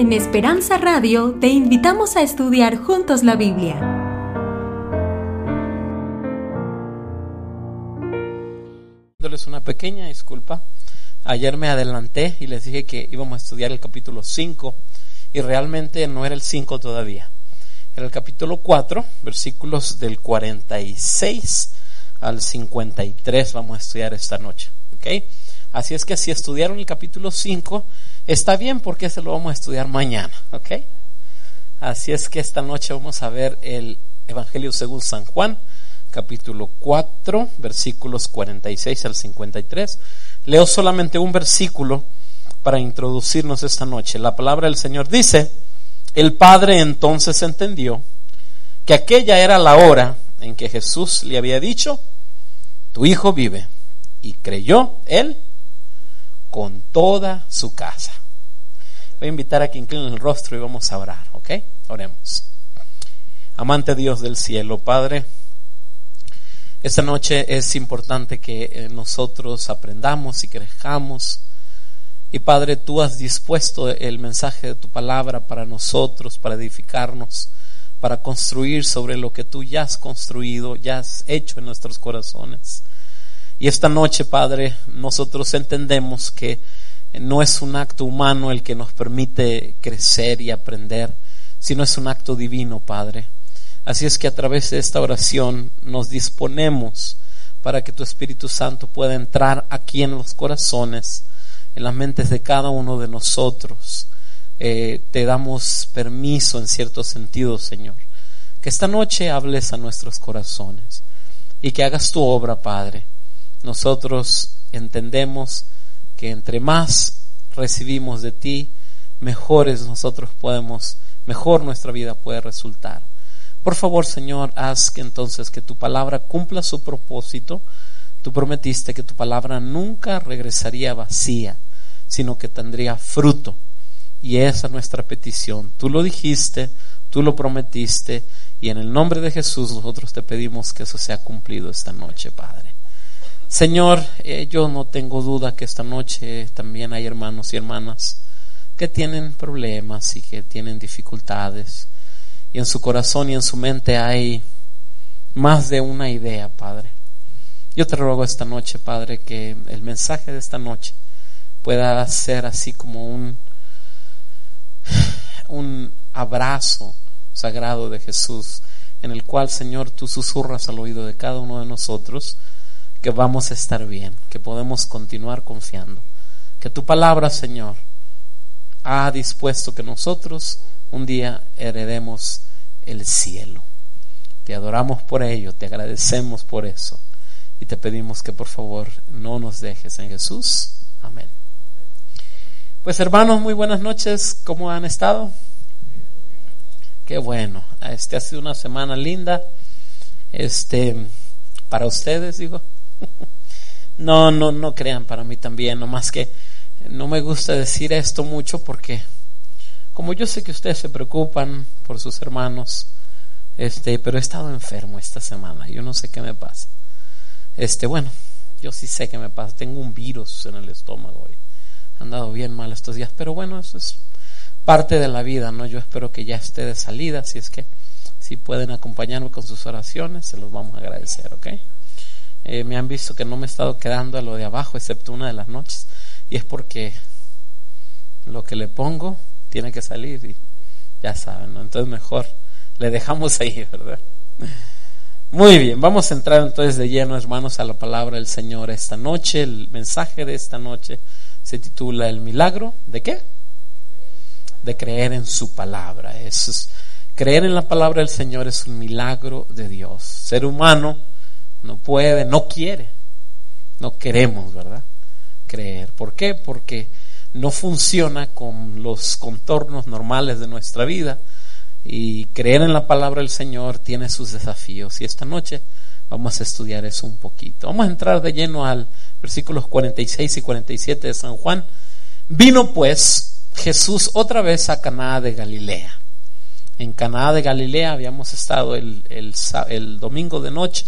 En Esperanza Radio te invitamos a estudiar juntos la Biblia. Dándoles una pequeña disculpa. Ayer me adelanté y les dije que íbamos a estudiar el capítulo 5 y realmente no era el 5 todavía. Era el capítulo 4, versículos del 46 al 53 vamos a estudiar esta noche. ¿ok? Así es que si estudiaron el capítulo 5, está bien porque se lo vamos a estudiar mañana. ¿ok? Así es que esta noche vamos a ver el Evangelio según San Juan, capítulo 4, versículos 46 al 53. Leo solamente un versículo para introducirnos esta noche. La palabra del Señor dice, el Padre entonces entendió que aquella era la hora en que Jesús le había dicho, tu hijo vive. Y creyó él con toda su casa. Voy a invitar a que inclinen el rostro y vamos a orar, ¿ok? Oremos. Amante Dios del cielo, Padre, esta noche es importante que eh, nosotros aprendamos y crezcamos. Y Padre, tú has dispuesto el mensaje de tu palabra para nosotros, para edificarnos, para construir sobre lo que tú ya has construido, ya has hecho en nuestros corazones. Y esta noche, Padre, nosotros entendemos que no es un acto humano el que nos permite crecer y aprender, sino es un acto divino, Padre. Así es que a través de esta oración nos disponemos para que tu Espíritu Santo pueda entrar aquí en los corazones, en las mentes de cada uno de nosotros. Eh, te damos permiso en cierto sentido, Señor, que esta noche hables a nuestros corazones y que hagas tu obra, Padre nosotros entendemos que entre más recibimos de ti, mejores nosotros podemos, mejor nuestra vida puede resultar. Por favor, Señor, haz que entonces que tu palabra cumpla su propósito. Tú prometiste que tu palabra nunca regresaría vacía, sino que tendría fruto. Y esa es nuestra petición. Tú lo dijiste, tú lo prometiste, y en el nombre de Jesús nosotros te pedimos que eso sea cumplido esta noche, Padre. Señor, eh, yo no tengo duda que esta noche también hay hermanos y hermanas que tienen problemas y que tienen dificultades. Y en su corazón y en su mente hay más de una idea, Padre. Yo te ruego esta noche, Padre, que el mensaje de esta noche pueda ser así como un, un abrazo sagrado de Jesús, en el cual, Señor, tú susurras al oído de cada uno de nosotros que vamos a estar bien, que podemos continuar confiando. Que tu palabra, Señor, ha dispuesto que nosotros un día heredemos el cielo. Te adoramos por ello, te agradecemos por eso y te pedimos que por favor no nos dejes en Jesús. Amén. Pues hermanos, muy buenas noches. ¿Cómo han estado? Qué bueno. Este ha sido una semana linda. Este para ustedes digo. No, no, no crean para mí también, nomás que no me gusta decir esto mucho porque como yo sé que ustedes se preocupan por sus hermanos, este, pero he estado enfermo esta semana, yo no sé qué me pasa. Este, bueno, yo sí sé qué me pasa, tengo un virus en el estómago y he andado bien mal estos días, pero bueno, eso es parte de la vida, ¿no? Yo espero que ya esté de salida, si es que si pueden acompañarme con sus oraciones, se los vamos a agradecer, ¿ok? Eh, me han visto que no me he estado quedando a lo de abajo, excepto una de las noches. Y es porque lo que le pongo tiene que salir y ya saben, entonces mejor le dejamos ahí, ¿verdad? Muy bien, vamos a entrar entonces de lleno, hermanos, a la palabra del Señor esta noche. El mensaje de esta noche se titula El milagro de qué? De creer en su palabra. es, creer en la palabra del Señor es un milagro de Dios. Ser humano no puede, no quiere, no queremos, ¿verdad? Creer. ¿Por qué? Porque no funciona con los contornos normales de nuestra vida y creer en la palabra del Señor tiene sus desafíos y esta noche vamos a estudiar eso un poquito. Vamos a entrar de lleno al versículos 46 y 47 de San Juan. Vino pues Jesús otra vez a Caná de Galilea. En Caná de Galilea habíamos estado el, el, el domingo de noche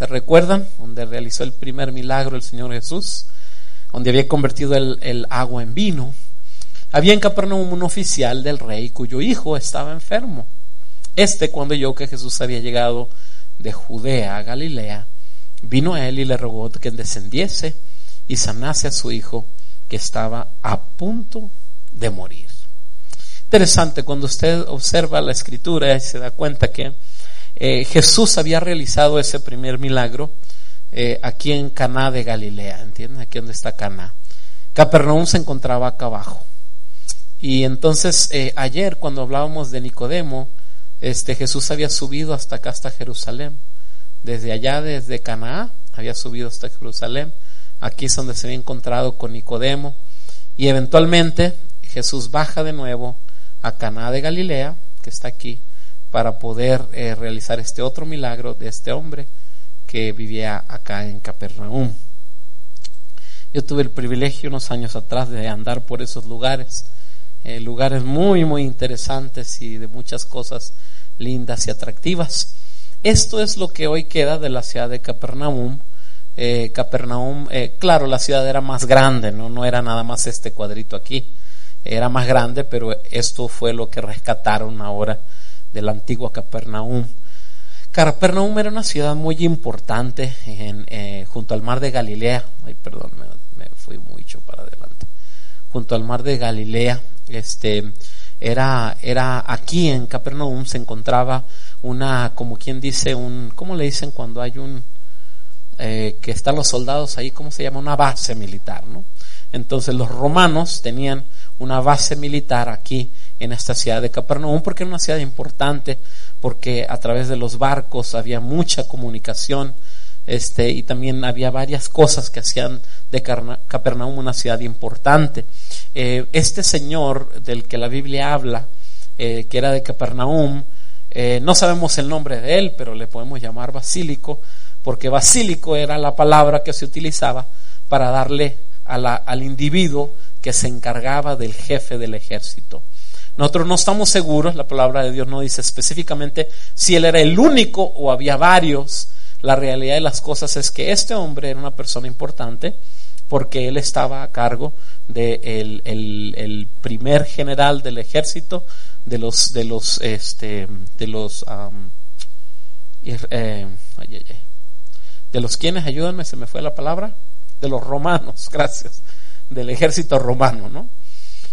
¿Se recuerdan? Donde realizó el primer milagro el Señor Jesús, donde había convertido el, agua en vino. Había en Capernaum un oficial del rey cuyo hijo estaba enfermo. Este, cuando oyó que Jesús había llegado de Judea a Galilea, vino a él y le rogó que descendiese y sanase a su hijo que estaba a punto de morir. Interesante, cuando usted observa la escritura y se da cuenta que eh, Jesús había realizado ese primer milagro eh, aquí en Caná de Galilea, ¿entienden? Aquí donde está Caná. Capernaum se encontraba acá abajo. Y entonces eh, ayer cuando hablábamos de Nicodemo, este Jesús había subido hasta acá, hasta Jerusalén. Desde allá, desde Canaá, había subido hasta Jerusalén. Aquí es donde se había encontrado con Nicodemo. Y eventualmente Jesús baja de nuevo a Caná de Galilea, que está aquí, para poder eh, realizar este otro milagro de este hombre que vivía acá en Capernaum. Yo tuve el privilegio unos años atrás de andar por esos lugares, eh, lugares muy, muy interesantes y de muchas cosas lindas y atractivas. Esto es lo que hoy queda de la ciudad de Capernaum. Eh, Capernaum, claro, la ciudad era más grande, ¿no? no era nada más este cuadrito aquí, era más grande, pero esto fue lo que rescataron ahora de la antigua Capernaum. Capernaum era una ciudad muy importante en, eh, junto al mar de Galilea. Ay, perdón, me, fui mucho para adelante. Junto al mar de Galilea, este, era, era aquí en Capernaum se encontraba una, como quien dice, un, ¿cómo le dicen cuando hay un, eh, que están los soldados ahí, ¿cómo se llama? Una base militar, ¿no? Entonces los romanos tenían una base militar aquí en esta ciudad de Capernaum porque era una ciudad importante, porque a través de los barcos había mucha comunicación, este, y también había varias cosas que hacían de Capernaum una ciudad importante. Eh, este señor del que la Biblia habla, eh, que era de Capernaum, eh, no sabemos el nombre de él, pero le podemos llamar basílico, porque basílico era la palabra que se utilizaba para darle al individuo que se encargaba del jefe del ejército. Nosotros no estamos seguros, la palabra de Dios no dice específicamente si él era el único o había varios. La realidad de las cosas es que este hombre era una persona importante porque él estaba a cargo del de el, primer general del ejército de los de los este de los eh, de los quienes ayúdenme se me fue la palabra de los romanos gracias del ejército romano no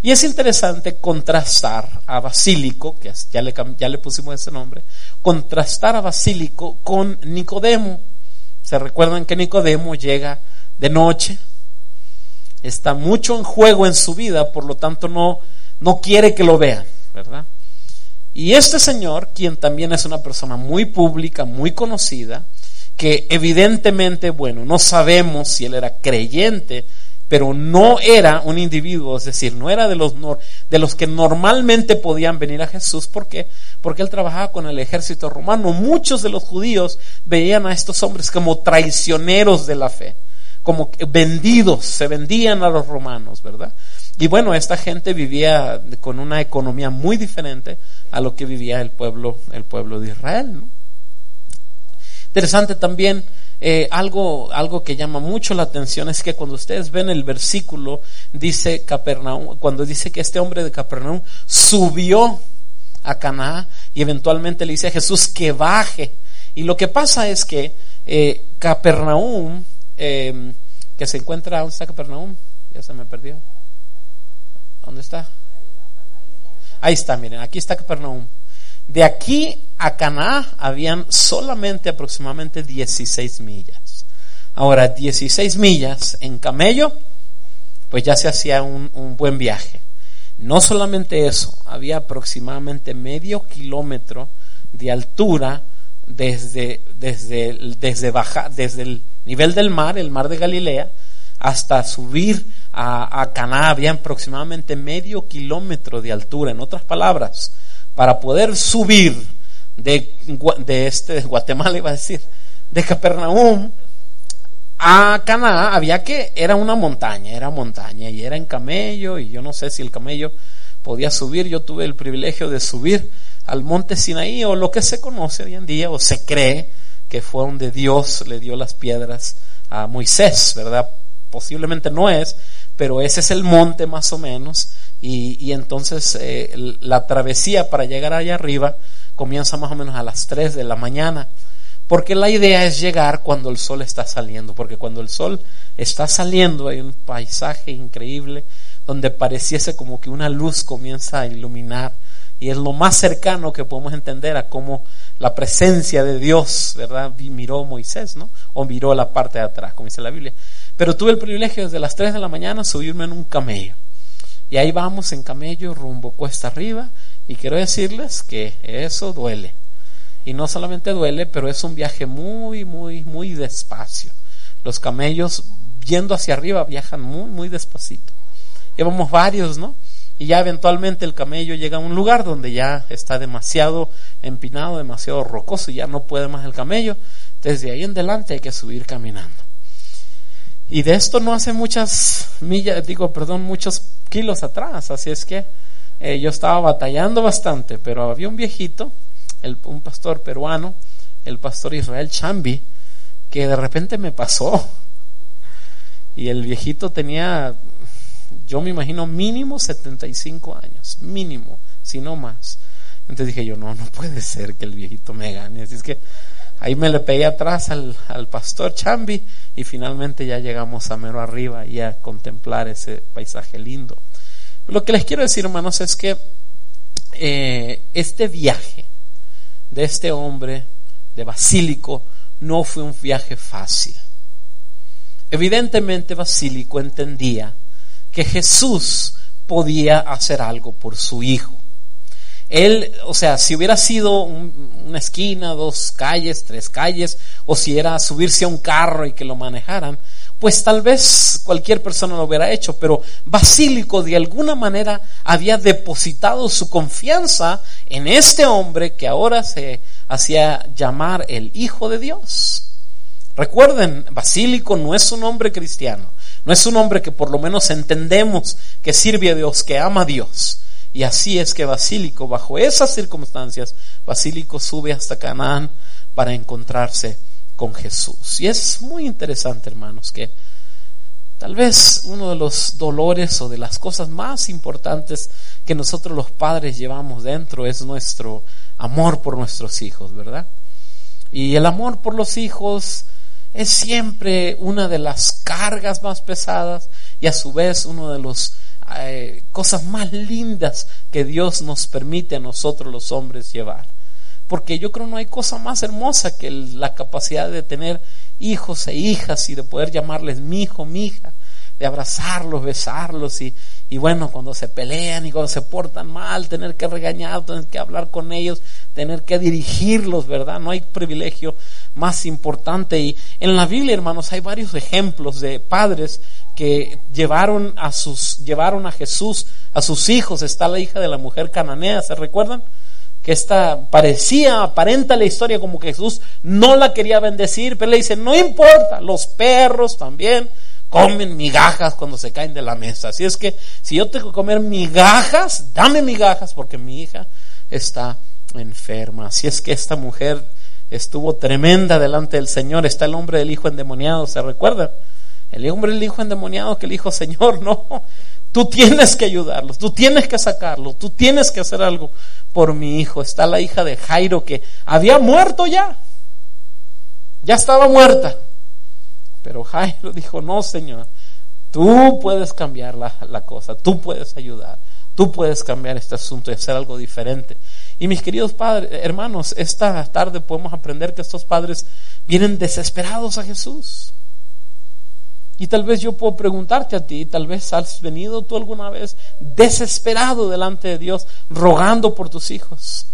y es interesante contrastar a Basílico, que ya le, ya le pusimos ese nombre, contrastar a Basílico con Nicodemo. Se recuerdan que Nicodemo llega de noche, está mucho en juego en su vida, por lo tanto no, no quiere que lo vean, ¿verdad? Y este señor, quien también es una persona muy pública, muy conocida, que evidentemente, bueno, no sabemos si él era creyente, pero no era un individuo, es decir, no era de los, de los que normalmente podían venir a Jesús. ¿Por qué? Porque él trabajaba con el ejército romano. Muchos de los judíos veían a estos hombres como traicioneros de la fe, como vendidos, se vendían a los romanos, ¿verdad? Y bueno, esta gente vivía con una economía muy diferente a lo que vivía el pueblo, el pueblo de Israel. ¿no? Interesante también eh, algo, algo que llama mucho la atención es que cuando ustedes ven el versículo, dice Capernaum, cuando dice que este hombre de Capernaum subió a Caná y eventualmente le dice a Jesús que baje. Y lo que pasa es que eh, Capernaum, em, que se encuentra, ¿dónde está Capernaum? Ya se me perdió. ¿Dónde está? Ahí está, miren, aquí está Capernaum. De aquí a Caná habían solamente aproximadamente 16 millas. Ahora, 16 millas en camello, pues ya se hacía un, buen viaje. No solamente eso, había aproximadamente medio kilómetro de altura desde, desde, desde, baja, desde el nivel del mar, el mar de Galilea, hasta subir a, a Caná había aproximadamente medio kilómetro de altura. En otras palabras, para poder subir de, de este Guatemala, iba a decir, de Capernaum a Caná, había que, era una montaña, era montaña, y era en camello, y yo no sé si el camello podía subir, yo tuve el privilegio de subir al monte Sinaí, o lo que se conoce hoy en día, o se cree que fue donde Dios le dio las piedras a Moisés, ¿verdad? Posiblemente no es, pero ese es el monte más o menos, y, entonces eh, la travesía para llegar allá arriba comienza más o menos a las 3 de la mañana, porque la idea es llegar cuando el sol está saliendo, porque cuando el sol está saliendo hay un paisaje increíble donde pareciese como que una luz comienza a iluminar y es lo más cercano que podemos entender a cómo la presencia de Dios, ¿verdad? Miró Moisés, ¿no? O miró la parte de atrás, como dice la Biblia. Pero tuve el privilegio desde las 3 de la mañana subirme en un camello. Y ahí vamos en camello rumbo cuesta arriba. Y quiero decirles que eso duele. Y no solamente duele, pero es un viaje muy, muy, muy despacio. Los camellos yendo hacia arriba viajan muy, muy despacito. Llevamos varios, ¿no? Y ya eventualmente el camello llega a un lugar donde ya está demasiado empinado, demasiado rocoso, y ya no puede más el camello. Desde ahí en adelante hay que subir caminando. Y de esto no hace muchas millas, digo, perdón, muchos kilos atrás. Así es que eh, yo estaba batallando bastante, pero había un viejito, el, un pastor peruano, el pastor Israel Chambi, que de repente me pasó. Y el viejito tenía yo me imagino mínimo 75 años, mínimo, si no más. Entonces dije yo, no, no puede ser que el viejito me gane. Así es que ahí me le pegué atrás al, pastor Chambi y finalmente ya llegamos a mero arriba y a contemplar ese paisaje lindo. Lo que les quiero decir, hermanos, es que eh, este viaje de este hombre, de Basílico, no fue un viaje fácil. Evidentemente Basílico entendía que Jesús podía hacer algo por su hijo. Él, o sea, si hubiera sido una esquina, dos calles, tres calles, o si era subirse a un carro y que lo manejaran, pues tal vez cualquier persona lo hubiera hecho, pero Basílico de alguna manera había depositado su confianza en este hombre que ahora se hacía llamar el Hijo de Dios. Recuerden, Basílico no es un hombre cristiano, no es un hombre que por lo menos entendemos que sirve a Dios, que ama a Dios. Y así es que Basílico, bajo esas circunstancias, Basílico sube hasta Canaán para encontrarse con Jesús. Y es muy interesante, hermanos, que tal vez uno de los dolores o de las cosas más importantes que nosotros los padres llevamos dentro es nuestro amor por nuestros hijos, ¿verdad? Y el amor por los hijos es siempre una de las cargas más pesadas y a su vez una de las eh, cosas más lindas que Dios nos permite a nosotros los hombres llevar. Porque yo creo no hay cosa más hermosa que la capacidad de tener hijos e hijas y de poder llamarles mi hijo, mi hija, de abrazarlos, besarlos y, y bueno, cuando se pelean y cuando se portan mal, tener que regañar, tener que hablar con ellos, tener que dirigirlos, ¿verdad? No hay privilegio más importante. Y en la Biblia, hermanos, hay varios ejemplos de padres que llevaron a sus, llevaron a Jesús, a sus hijos. Está la hija de la mujer cananea, ¿se recuerdan? Que esta parecía, aparenta la historia como que Jesús no la quería bendecir, pero le dice, no importa, los perros también comen migajas cuando se caen de la mesa. Así es que si yo tengo que comer migajas, dame migajas porque mi hija está enferma. Así es que esta mujer estuvo tremenda delante del Señor. Está el hombre del hijo endemoniado, ¿se recuerda? El hombre del hijo endemoniado que le dijo, Señor, no, tú tienes que ayudarlos, tú tienes que sacarlo, tú tienes que hacer algo por mi hijo. Está la hija de Jairo que había muerto ya, ya estaba muerta. Pero Jairo dijo, no, Señor, tú puedes cambiar la, la cosa, tú puedes ayudar, tú puedes cambiar este asunto y hacer algo diferente. Y mis queridos padres, hermanos, esta tarde podemos aprender que estos padres vienen desesperados a Jesús. Y tal vez yo puedo preguntarte a ti, tal vez has venido tú alguna vez desesperado delante de Dios, rogando por tus hijos.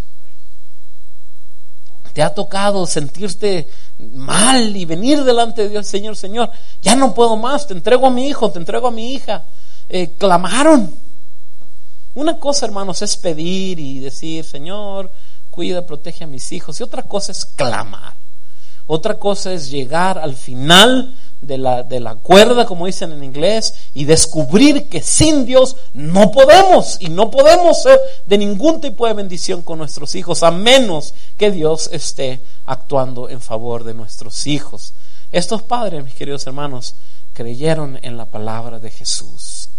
Te ha tocado sentirte mal y venir delante de Dios, Señor, Señor, ya no puedo más, te entrego a mi hijo, te entrego a mi hija. Eh, clamaron. Una cosa, hermanos, es pedir y decir, Señor, cuida, protege a mis hijos. Y otra cosa es clamar. Otra cosa es llegar al final de la, de la cuerda, como dicen en inglés, y descubrir que sin Dios no podemos y no podemos ser de ningún tipo de bendición con nuestros hijos, a menos que Dios esté actuando en favor de nuestros hijos. Estos padres, mis queridos hermanos, creyeron en la palabra de Jesús.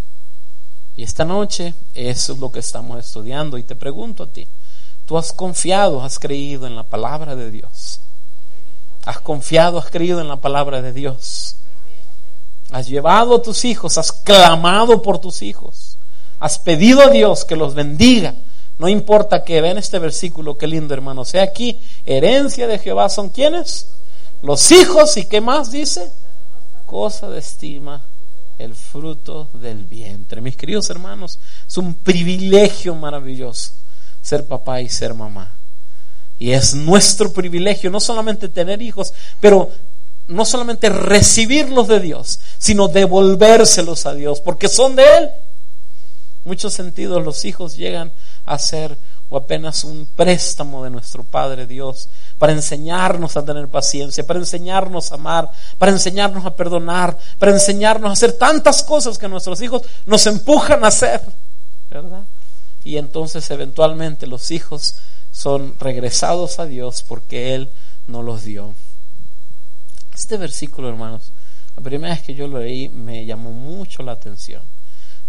Y esta noche eso es lo que estamos estudiando y te pregunto a ti, ¿tú has confiado, has creído en la palabra de Dios? ¿Has confiado, has creído en la palabra de Dios? Has llevado a tus hijos, has clamado por tus hijos, has pedido a Dios que los bendiga. No importa que vean este versículo, qué lindo hermano. Sea aquí, herencia de Jehová son quienes? Los hijos y qué más dice? Cosa de estima el fruto del vientre. Mis queridos hermanos, es un privilegio maravilloso ser papá y ser mamá. Y es nuestro privilegio no solamente tener hijos, pero no solamente recibirlos de Dios, sino devolvérselos a Dios, porque son de Él. En muchos sentidos los hijos llegan a ser o apenas un préstamo de nuestro Padre Dios para enseñarnos a tener paciencia, para enseñarnos a amar, para enseñarnos a perdonar, para enseñarnos a hacer tantas cosas que nuestros hijos nos empujan a hacer, ¿verdad? Y entonces eventualmente los hijos son regresados a Dios porque Él no los dio. Este versículo, hermanos, la primera vez que yo lo leí me llamó mucho la atención.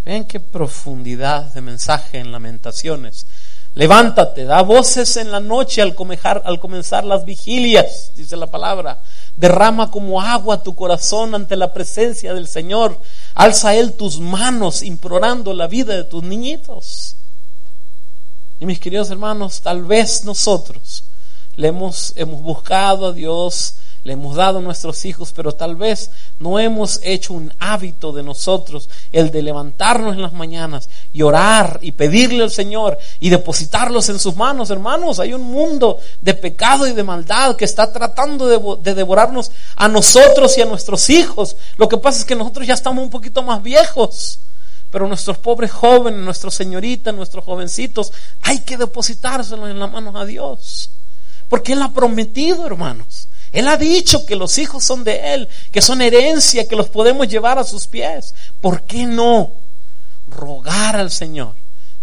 Vean qué profundidad de mensaje en lamentaciones. Levántate, da voces en la noche al, al comenzar las vigilias, dice la palabra. Derrama como agua tu corazón ante la presencia del Señor. Alza Él tus manos implorando la vida de tus niñitos. Mis queridos hermanos, tal vez nosotros le hemos, hemos buscado a Dios le hemos dado a nuestros hijos, pero tal vez no hemos hecho un hábito de nosotros el de levantarnos en las mañanas y orar y pedirle al Señor y depositarlos en sus manos, hermanos. Hay un mundo de pecado y de maldad que está tratando de, de devorarnos a nosotros y a nuestros hijos. Lo que pasa es que nosotros ya estamos un poquito más viejos. Pero nuestros pobres jóvenes, nuestros señoritas, nuestros jovencitos, hay que depositárselos en las manos a Dios. Porque Él ha prometido, hermanos, él ha dicho que los hijos son de Él, que son herencia, que los podemos llevar a sus pies. ¿Por qué no rogar al Señor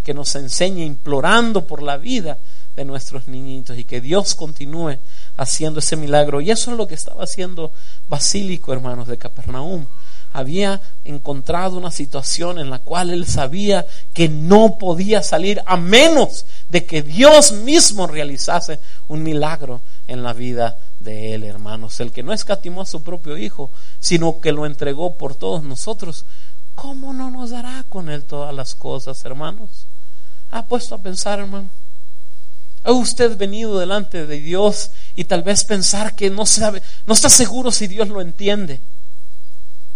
que nos enseñe implorando por la vida de nuestros niñitos y que Dios continúe haciendo ese milagro? Y eso es lo que estaba haciendo Basílico, hermanos de Capernaum había encontrado una situación en la cual él sabía que no podía salir a menos de que Dios mismo realizase un milagro en la vida de él, hermanos. El que no escatimó a su propio Hijo, sino que lo entregó por todos nosotros, ¿cómo no nos dará con él todas las cosas, hermanos? ¿Ha puesto a pensar, hermano? ¿Ha usted venido delante de Dios y tal vez pensar que no sabe, no está seguro si Dios lo entiende?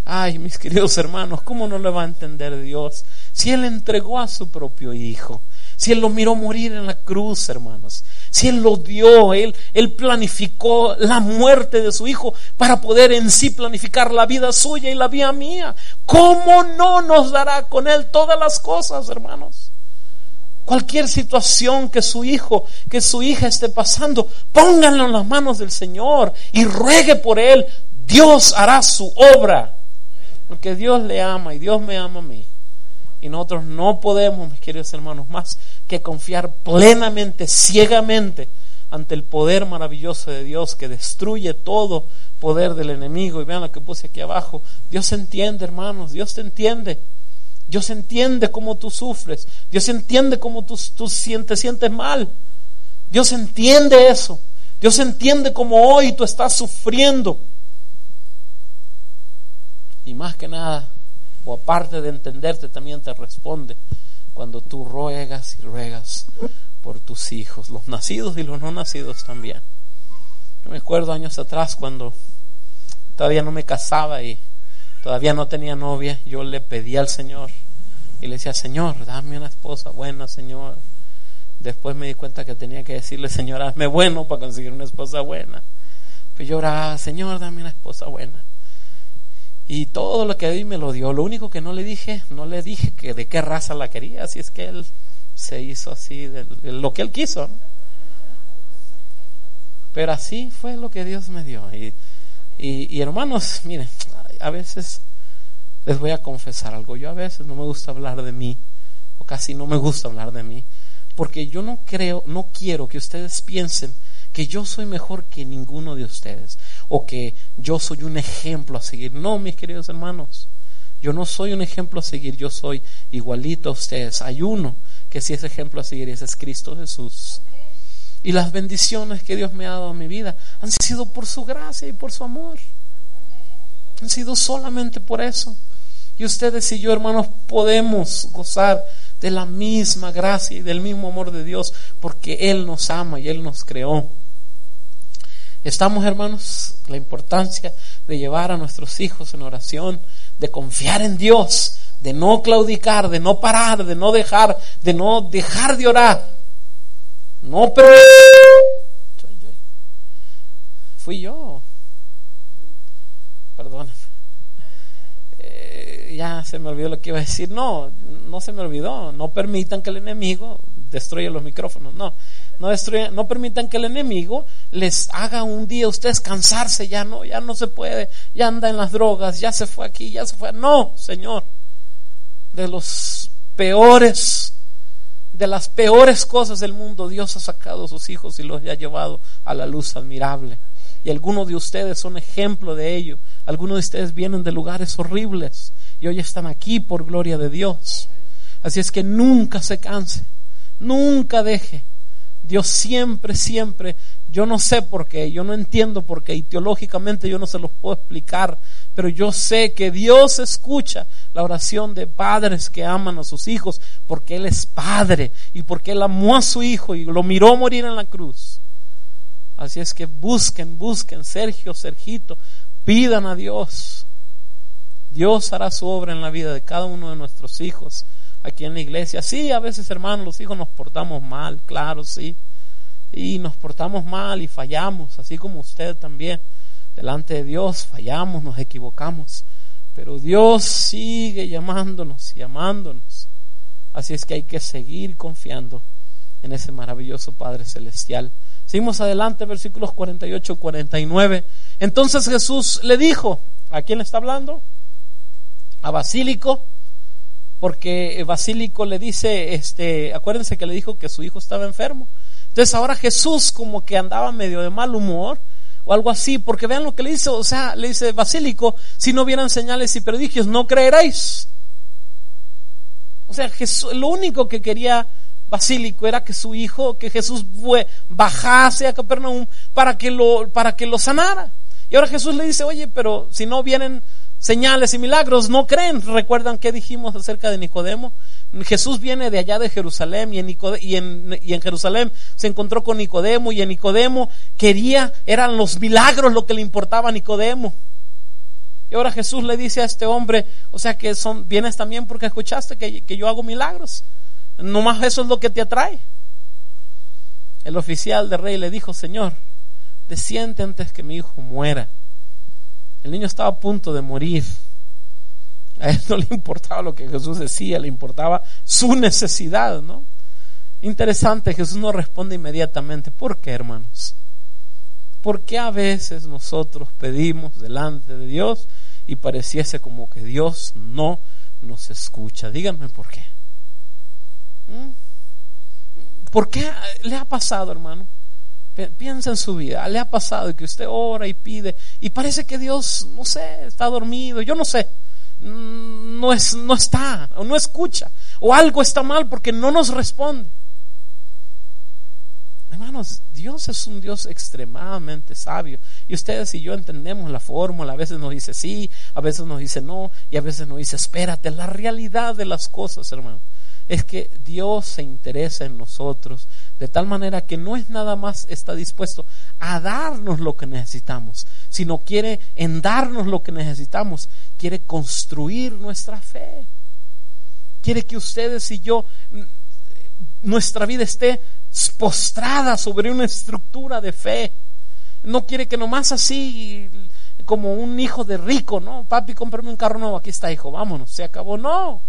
Ay, mis queridos hermanos, ¿cómo no le va a entender Dios si Él entregó a su propio Hijo? Si Él lo miró morir en la cruz, hermanos. Si Él lo dio, Él, Él planificó la muerte de su Hijo para poder en sí planificar la vida suya y la vida mía. ¿Cómo no nos dará con Él todas las cosas, hermanos? Cualquier situación que su hijo, que su hija esté pasando, pónganlo en las manos del Señor y ruegue por Él. Dios hará su obra. Porque Dios le ama y Dios me ama a mí. Y nosotros no podemos, mis queridos hermanos, más que confiar plenamente, ciegamente, ante el poder maravilloso de Dios que destruye todo poder del enemigo. Y vean lo que puse aquí abajo. Dios entiende, hermanos, Dios te entiende. Dios entiende cómo tú sufres. Dios entiende cómo tú, tú sientes, sientes mal. Dios entiende eso. Dios entiende cómo hoy tú estás sufriendo. Y más que nada, o aparte de entenderte, también te responde cuando tú ruegas y ruegas por tus hijos, los nacidos y los no nacidos también. Yo me acuerdo años atrás cuando todavía no me casaba y todavía no tenía novia, yo le pedí al Señor y le decía, Señor, dame una esposa buena, Señor. Después me di cuenta que tenía que decirle, Señor, hazme bueno para conseguir una esposa buena. Pues yo oraba, Señor, dame una esposa buena. Y todo lo que di me lo dio. Lo único que no le dije, no le dije que de qué raza la quería, así es que él se hizo así de, lo que él quiso. Pero así fue lo que Dios me dio. Y, y, y, hermanos, miren, a veces les voy a confesar algo. Yo a veces no me gusta hablar de mí, o casi no me gusta hablar de mí, porque yo no creo, no quiero que ustedes piensen que yo soy mejor que ninguno de ustedes o que yo soy un ejemplo a seguir. No, mis queridos hermanos, Yo no soy un ejemplo a seguir, yo soy igualito a ustedes. Hay uno que sí es ejemplo a seguir y ese es Cristo Jesús. Y las bendiciones que Dios me ha dado en mi vida han sido por su gracia y por su amor. Han sido solamente por eso. Y ustedes y yo, hermanos, podemos gozar de la misma gracia y del mismo amor de Dios porque Él nos ama y Él nos creó. Estamos, hermanos, la importancia de llevar a nuestros hijos en oración, de confiar en Dios, de no claudicar, de no parar, de no dejar, de no dejar de orar. No, pero... Fui yo. Perdón. Eh, ya se me olvidó lo que iba a decir. No, no se me olvidó. No permitan que el enemigo destruya los micrófonos. No, no destruyan, no permitan que el enemigo les haga un día ustedes cansarse. Ya no, ya no se puede. Ya anda en las drogas. Ya se fue aquí, ya se fue. No, Señor. De los peores de las peores cosas del mundo, Dios ha sacado a sus hijos y los ha llevado a la luz admirable. Y algunos de ustedes son ejemplo de ello. Algunos de ustedes vienen de lugares horribles y hoy están aquí por gloria de Dios. Así es que nunca se canse, nunca deje. Dios siempre, siempre, yo no sé por qué, yo no entiendo por qué, y teológicamente yo no se los puedo explicar, pero yo sé que Dios escucha la oración de padres que aman a sus hijos porque Él es padre y porque Él amó a su hijo y lo miró morir en la cruz. Así es que busquen, busquen, Sergio, Sergito, pidan a Dios. Dios hará su obra en la vida de cada uno de nuestros hijos aquí en la iglesia. Sí, a veces, hermanos, los hijos nos portamos mal, claro, sí. Y nos portamos mal y fallamos, así como usted también delante de Dios, fallamos, nos equivocamos, pero Dios sigue llamándonos y amándonos. Así es que hay que seguir confiando en ese maravilloso Padre Celestial. Seguimos adelante, versículos 48 y 49. Entonces Jesús le dijo, ¿a quién le está hablando? A Basílico, porque Basílico le dice, este, acuérdense que le dijo que su hijo estaba enfermo. Entonces ahora Jesús como que andaba medio de mal humor o algo así, porque vean lo que le dice, o sea, le dice Basílico, si no vieran señales y prodigios, no creeréis. O sea, Jesús, lo único que quería Basílico era que su hijo, que Jesús bajase a Capernaum para que lo, para que lo sanara. Y ahora Jesús le dice, oye, pero si no vienen señales y milagros, no creen. ¿Recuerdan qué dijimos acerca de Nicodemo? Jesús viene de allá de Jerusalén y en, Jerusalén se encontró con Nicodemo y en Nicodemo quería, eran los milagros lo que le importaba a Nicodemo. Y ahora Jesús le dice a este hombre, o sea que son, vienes también porque escuchaste que, que yo hago milagros. Nomás eso es lo que te atrae. El oficial de rey le dijo, Señor, desciende antes que mi hijo muera. El niño estaba a punto de morir. A él no le importaba lo que Jesús decía, le importaba su necesidad, ¿no? Interesante, Jesús no responde inmediatamente. ¿Por qué, hermanos? Porque a veces nosotros pedimos delante de Dios y pareciese como que Dios no nos escucha? Díganme por qué. ¿Mm? ¿Por qué le ha pasado, hermano? Piensa en su vida. Le ha pasado que usted ora y pide y parece que Dios, no sé, está dormido. Yo no sé. Mm, no, es, no está o no escucha o algo está mal porque no nos responde. Hermanos, Dios es un Dios extremadamente sabio y ustedes y yo entendemos la fórmula. A veces nos dice sí, a veces nos dice no y a veces nos dice espérate. La realidad de las cosas, hermano, es que Dios se interesa en nosotros de tal manera que no es nada más está dispuesto a darnos lo que necesitamos, sino quiere en darnos lo que necesitamos, quiere construir nuestra fe. Quiere que ustedes y yo mm, nuestra vida esté postrada sobre una estructura de fe. No quiere que nomás así como un hijo de rico, ¿no? Papi, cómprame un carro nuevo, aquí está, hijo, vámonos, se acabó. No.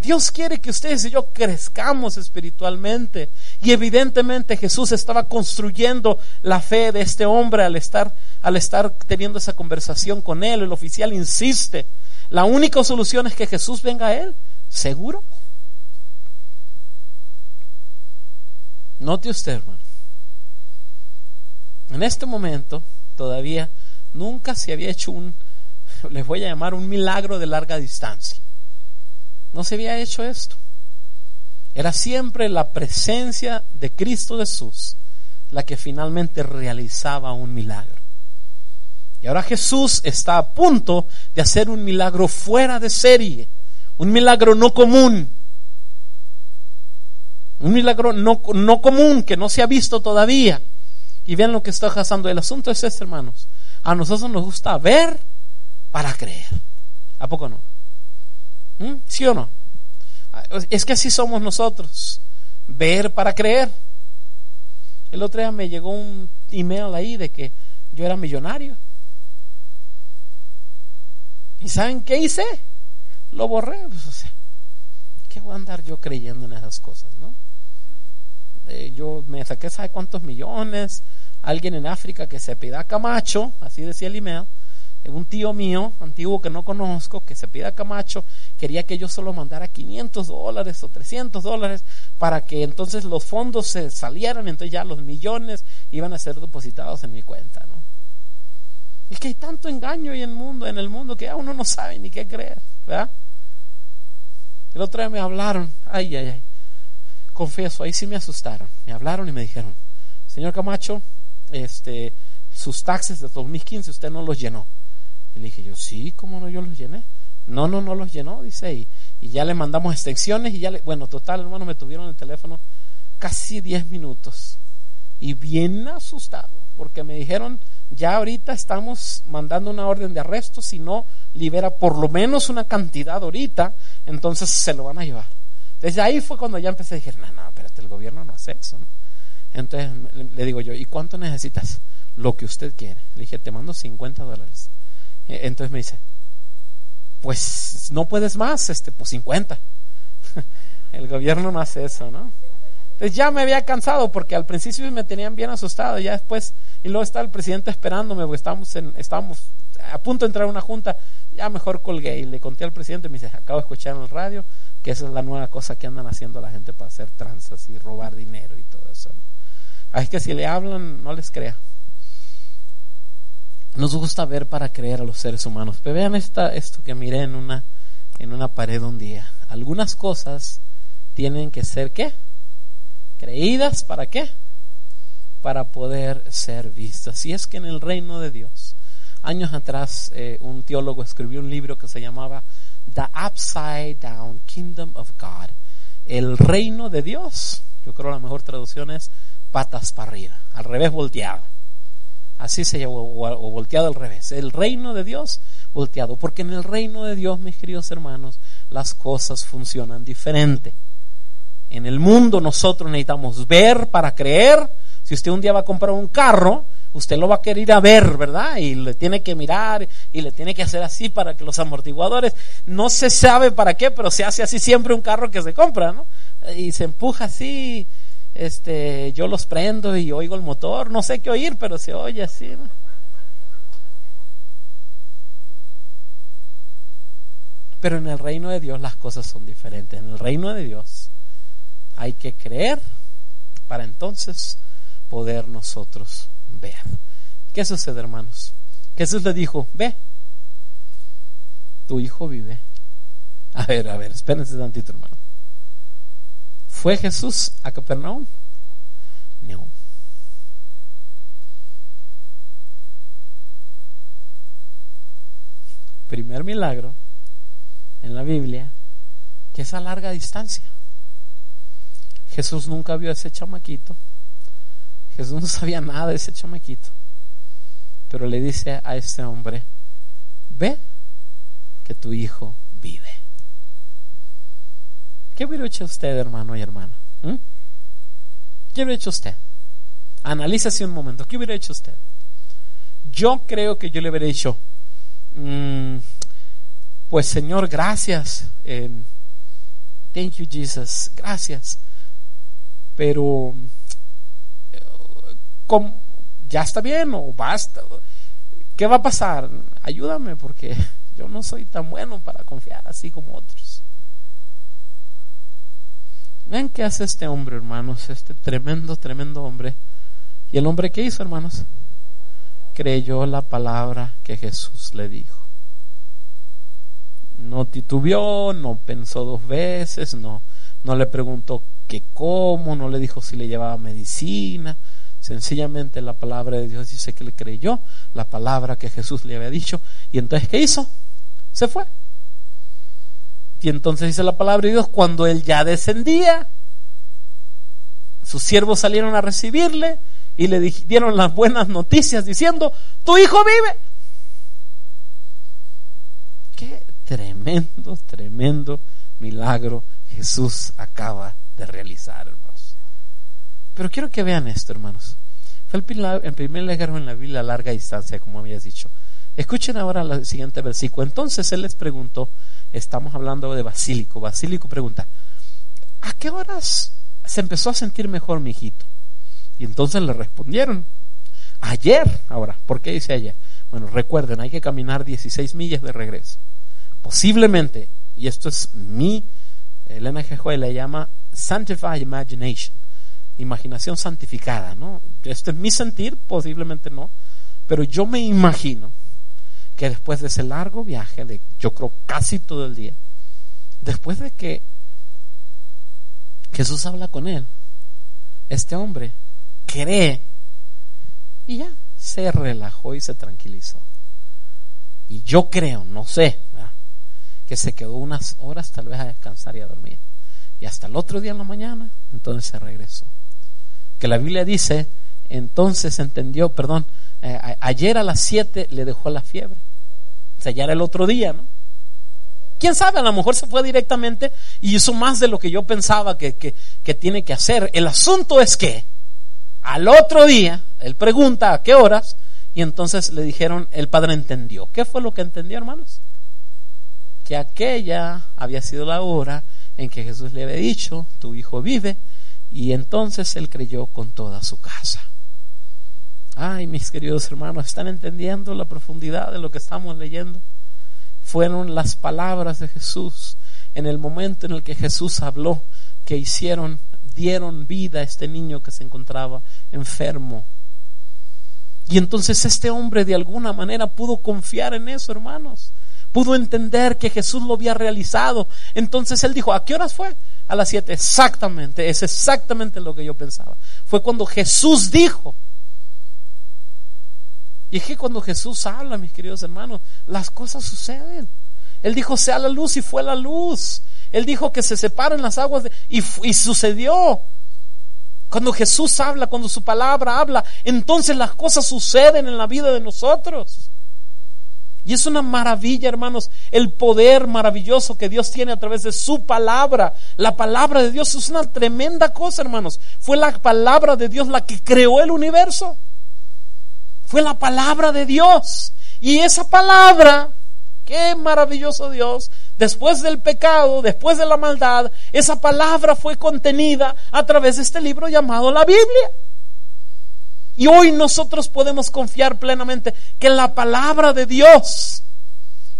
Dios quiere que ustedes y yo crezcamos espiritualmente. Y evidentemente Jesús estaba construyendo la fe de este hombre al estar, al estar teniendo esa conversación con él. El oficial insiste. La única solución es que Jesús venga a él. ¿Seguro? Note usted, hermano. En este momento todavía nunca se había hecho un les voy a llamar un milagro de larga distancia. No se había hecho esto. Era siempre la presencia de Cristo Jesús la que finalmente realizaba un milagro. Y ahora Jesús está a punto de hacer un milagro fuera de serie, un milagro no común, un milagro no, no común que no se ha visto todavía. Y vean lo que está pasando. El asunto es este, hermanos. A nosotros nos gusta ver para creer. ¿A poco no? ¿Mm? ¿Sí o no? Es que así somos nosotros. Ver para creer. El otro día me llegó un email ahí de que yo era millonario. ¿Y saben qué hice? Lo borré. Pues, o sea, ¿qué voy a andar yo creyendo en esas cosas, no? Eh, yo me saqué, ¿sabe cuántos millones? Alguien en África que se pida Camacho, así decía el email, un tío mío, antiguo que no conozco, que se pida Camacho, quería que yo solo mandara 500 dólares o 300 dólares para que entonces los fondos se salieran, entonces ya los millones iban a ser depositados en mi cuenta, ¿no? Es que hay tanto engaño en el mundo, en el mundo que ya uno no sabe ni qué creer, ¿verdad? El otro día me hablaron, ay, ay, ay, confieso, ahí sí me asustaron, me hablaron y me dijeron, señor Camacho, este, sus taxes de 2015 usted no los llenó. Y le dije yo, sí, ¿cómo no yo los llené? No, no, no los llenó, dice, y, y ya le mandamos extensiones y ya le, bueno, total, hermano, me tuvieron el teléfono casi 10 minutos y bien asustado, porque me dijeron, ya ahorita estamos mandando una orden de arresto, si no libera por lo menos una cantidad ahorita, entonces se lo van a llevar. Desde ahí fue cuando ya empecé a decir, no, no, pero el gobierno no hace eso. Entonces le digo yo, ¿y cuánto necesitas? Lo que usted quiere. Le dije, te mando 50 dólares. E, entonces me dice, pues no puedes más, este, pues 50. El gobierno no hace eso, ¿no? Entonces ya me había cansado porque al principio me tenían bien asustado, ya después, y luego estaba el presidente esperándome, porque estábamos, en, a punto de entrar a una junta, ya mejor colgué y le conté al presidente, me dice, acabo de escuchar en el radio que esa es la nueva cosa que andan haciendo la gente para hacer tranzas y robar dinero y todo eso. ¿no? Así que si le hablan, no les crea. Nos gusta ver para creer a los seres humanos. Pero vean esta, esto que miré en una, en una pared un día. Algunas cosas tienen que ser ¿qué? Creídas para qué? Para poder ser vistas. Y es que en el reino de Dios, años atrás, eh, un teólogo escribió un libro que se llamaba The Upside Down Kingdom of God. El reino de Dios. Yo creo la mejor traducción es patas para arriba, al revés volteado. Así se llama, o, volteado al revés. El reino de Dios volteado. Porque en el reino de Dios, mis queridos hermanos, las cosas funcionan diferente. En el mundo nosotros necesitamos ver para creer. Si usted un día va a comprar un carro, usted lo va a querer ir a ver, ¿verdad? Y le tiene que mirar y le tiene que hacer así para que los amortiguadores, no se sabe para qué, pero se hace así siempre un carro que se compra, ¿no? Y se empuja así este, yo los prendo y oigo el motor, no sé qué oír, pero se oye así. Pero en el reino de Dios las cosas son diferentes. En el reino de Dios hay que creer para entonces poder nosotros ver. ¿Qué sucede, hermanos? Jesús le dijo, ve, tu hijo vive. A ver, a ver, espérense tantito, hermano. ¿Fue Jesús a Capernaum? No. Primer milagro en la Biblia que es a larga distancia. Jesús nunca vio a ese chamaquito. Jesús no sabía nada de ese chamaquito. Pero le dice a este hombre, ve que tu hijo vive. ¿Qué hubiera hecho usted, hermano y hermana? ¿Mm? ¿Qué hubiera hecho usted? Analízase un momento. ¿Qué hubiera hecho usted? Yo creo que yo le hubiera dicho, mm, pues Señor, gracias. Em, thank you, Jesus. Gracias. Pero, ¿ya está bien o basta? ¿Qué va a pasar? Ayúdame porque yo no soy tan bueno para confiar así como otros. Vean qué hace este hombre, hermanos, este tremendo, tremendo hombre. ¿Y el hombre qué hizo, hermanos? Creyó la palabra que Jesús le dijo. No titubeó, no pensó dos veces, no, no le preguntó que cómo, no le dijo si le llevaba medicina. Sencillamente la palabra de Dios dice que le creyó la palabra que Jesús le había dicho. Y entonces, ¿qué hizo? Se fue. Y entonces dice la palabra de Dios, cuando él ya descendía, sus siervos salieron a recibirle y le dieron las buenas noticias diciendo, tu hijo vive. Qué tremendo, tremendo milagro Jesús acaba de realizar, hermanos. Pero quiero que vean esto, hermanos. Fue el, primer milagro en la Biblia a larga distancia, como habías dicho. Escuchen ahora el siguiente versículo. Entonces él les preguntó, estamos hablando de Basílico. Basílico pregunta, ¿a qué horas se empezó a sentir mejor mi hijito? Y entonces le respondieron, ayer, ahora, ¿por qué dice ayer? Bueno, recuerden, hay que caminar 16 millas de regreso. Posiblemente, y esto es mi, Elena G. le llama Sanctified Imagination, imaginación santificada, ¿no? Este es mi sentir, posiblemente no, pero yo me imagino que después de ese largo viaje, de yo creo casi todo el día, después de que Jesús habla con él, este hombre cree y ya se relajó y se tranquilizó. Y yo creo, no sé, que se quedó unas horas tal vez a descansar y a dormir. Y hasta el otro día en la mañana, entonces se regresó. Que la Biblia dice, entonces entendió, perdón, eh, ayer a las 7 le dejó la fiebre. Era el otro día, ¿no? ¿Quién sabe? A lo mejor se fue directamente y hizo más de lo que yo pensaba que, que, tiene que hacer. El asunto es que al otro día, él pregunta a qué horas y entonces le dijeron, el padre entendió. ¿Qué fue lo que entendió, hermanos? Que aquella había sido la hora en que Jesús le había dicho, tu hijo vive, y entonces él creyó con toda su casa. Ay, mis queridos hermanos, ¿están entendiendo la profundidad de lo que estamos leyendo? Fueron las palabras de Jesús en el momento en el que Jesús habló que hicieron, dieron vida a este niño que se encontraba enfermo. Y entonces este hombre de alguna manera pudo confiar en eso, hermanos. Pudo entender que Jesús lo había realizado. Entonces él dijo, ¿a qué horas fue? A las siete. Exactamente, es exactamente lo que yo pensaba. Fue cuando Jesús dijo, y es que cuando Jesús habla, mis queridos hermanos, las cosas suceden. Él dijo, sea la luz y fue la luz. Él dijo que se separen las aguas y, y sucedió. Cuando Jesús habla, cuando su palabra habla, entonces las cosas suceden en la vida de nosotros. Y es una maravilla, hermanos, el poder maravilloso que Dios tiene a través de su palabra. La palabra de Dios es una tremenda cosa, hermanos. Fue la palabra de Dios la que creó el universo. Fue la palabra de Dios. Y esa palabra, qué maravilloso Dios, después del pecado, después de la maldad, esa palabra fue contenida a través de este libro llamado la Biblia. Y hoy nosotros podemos confiar plenamente que la palabra de Dios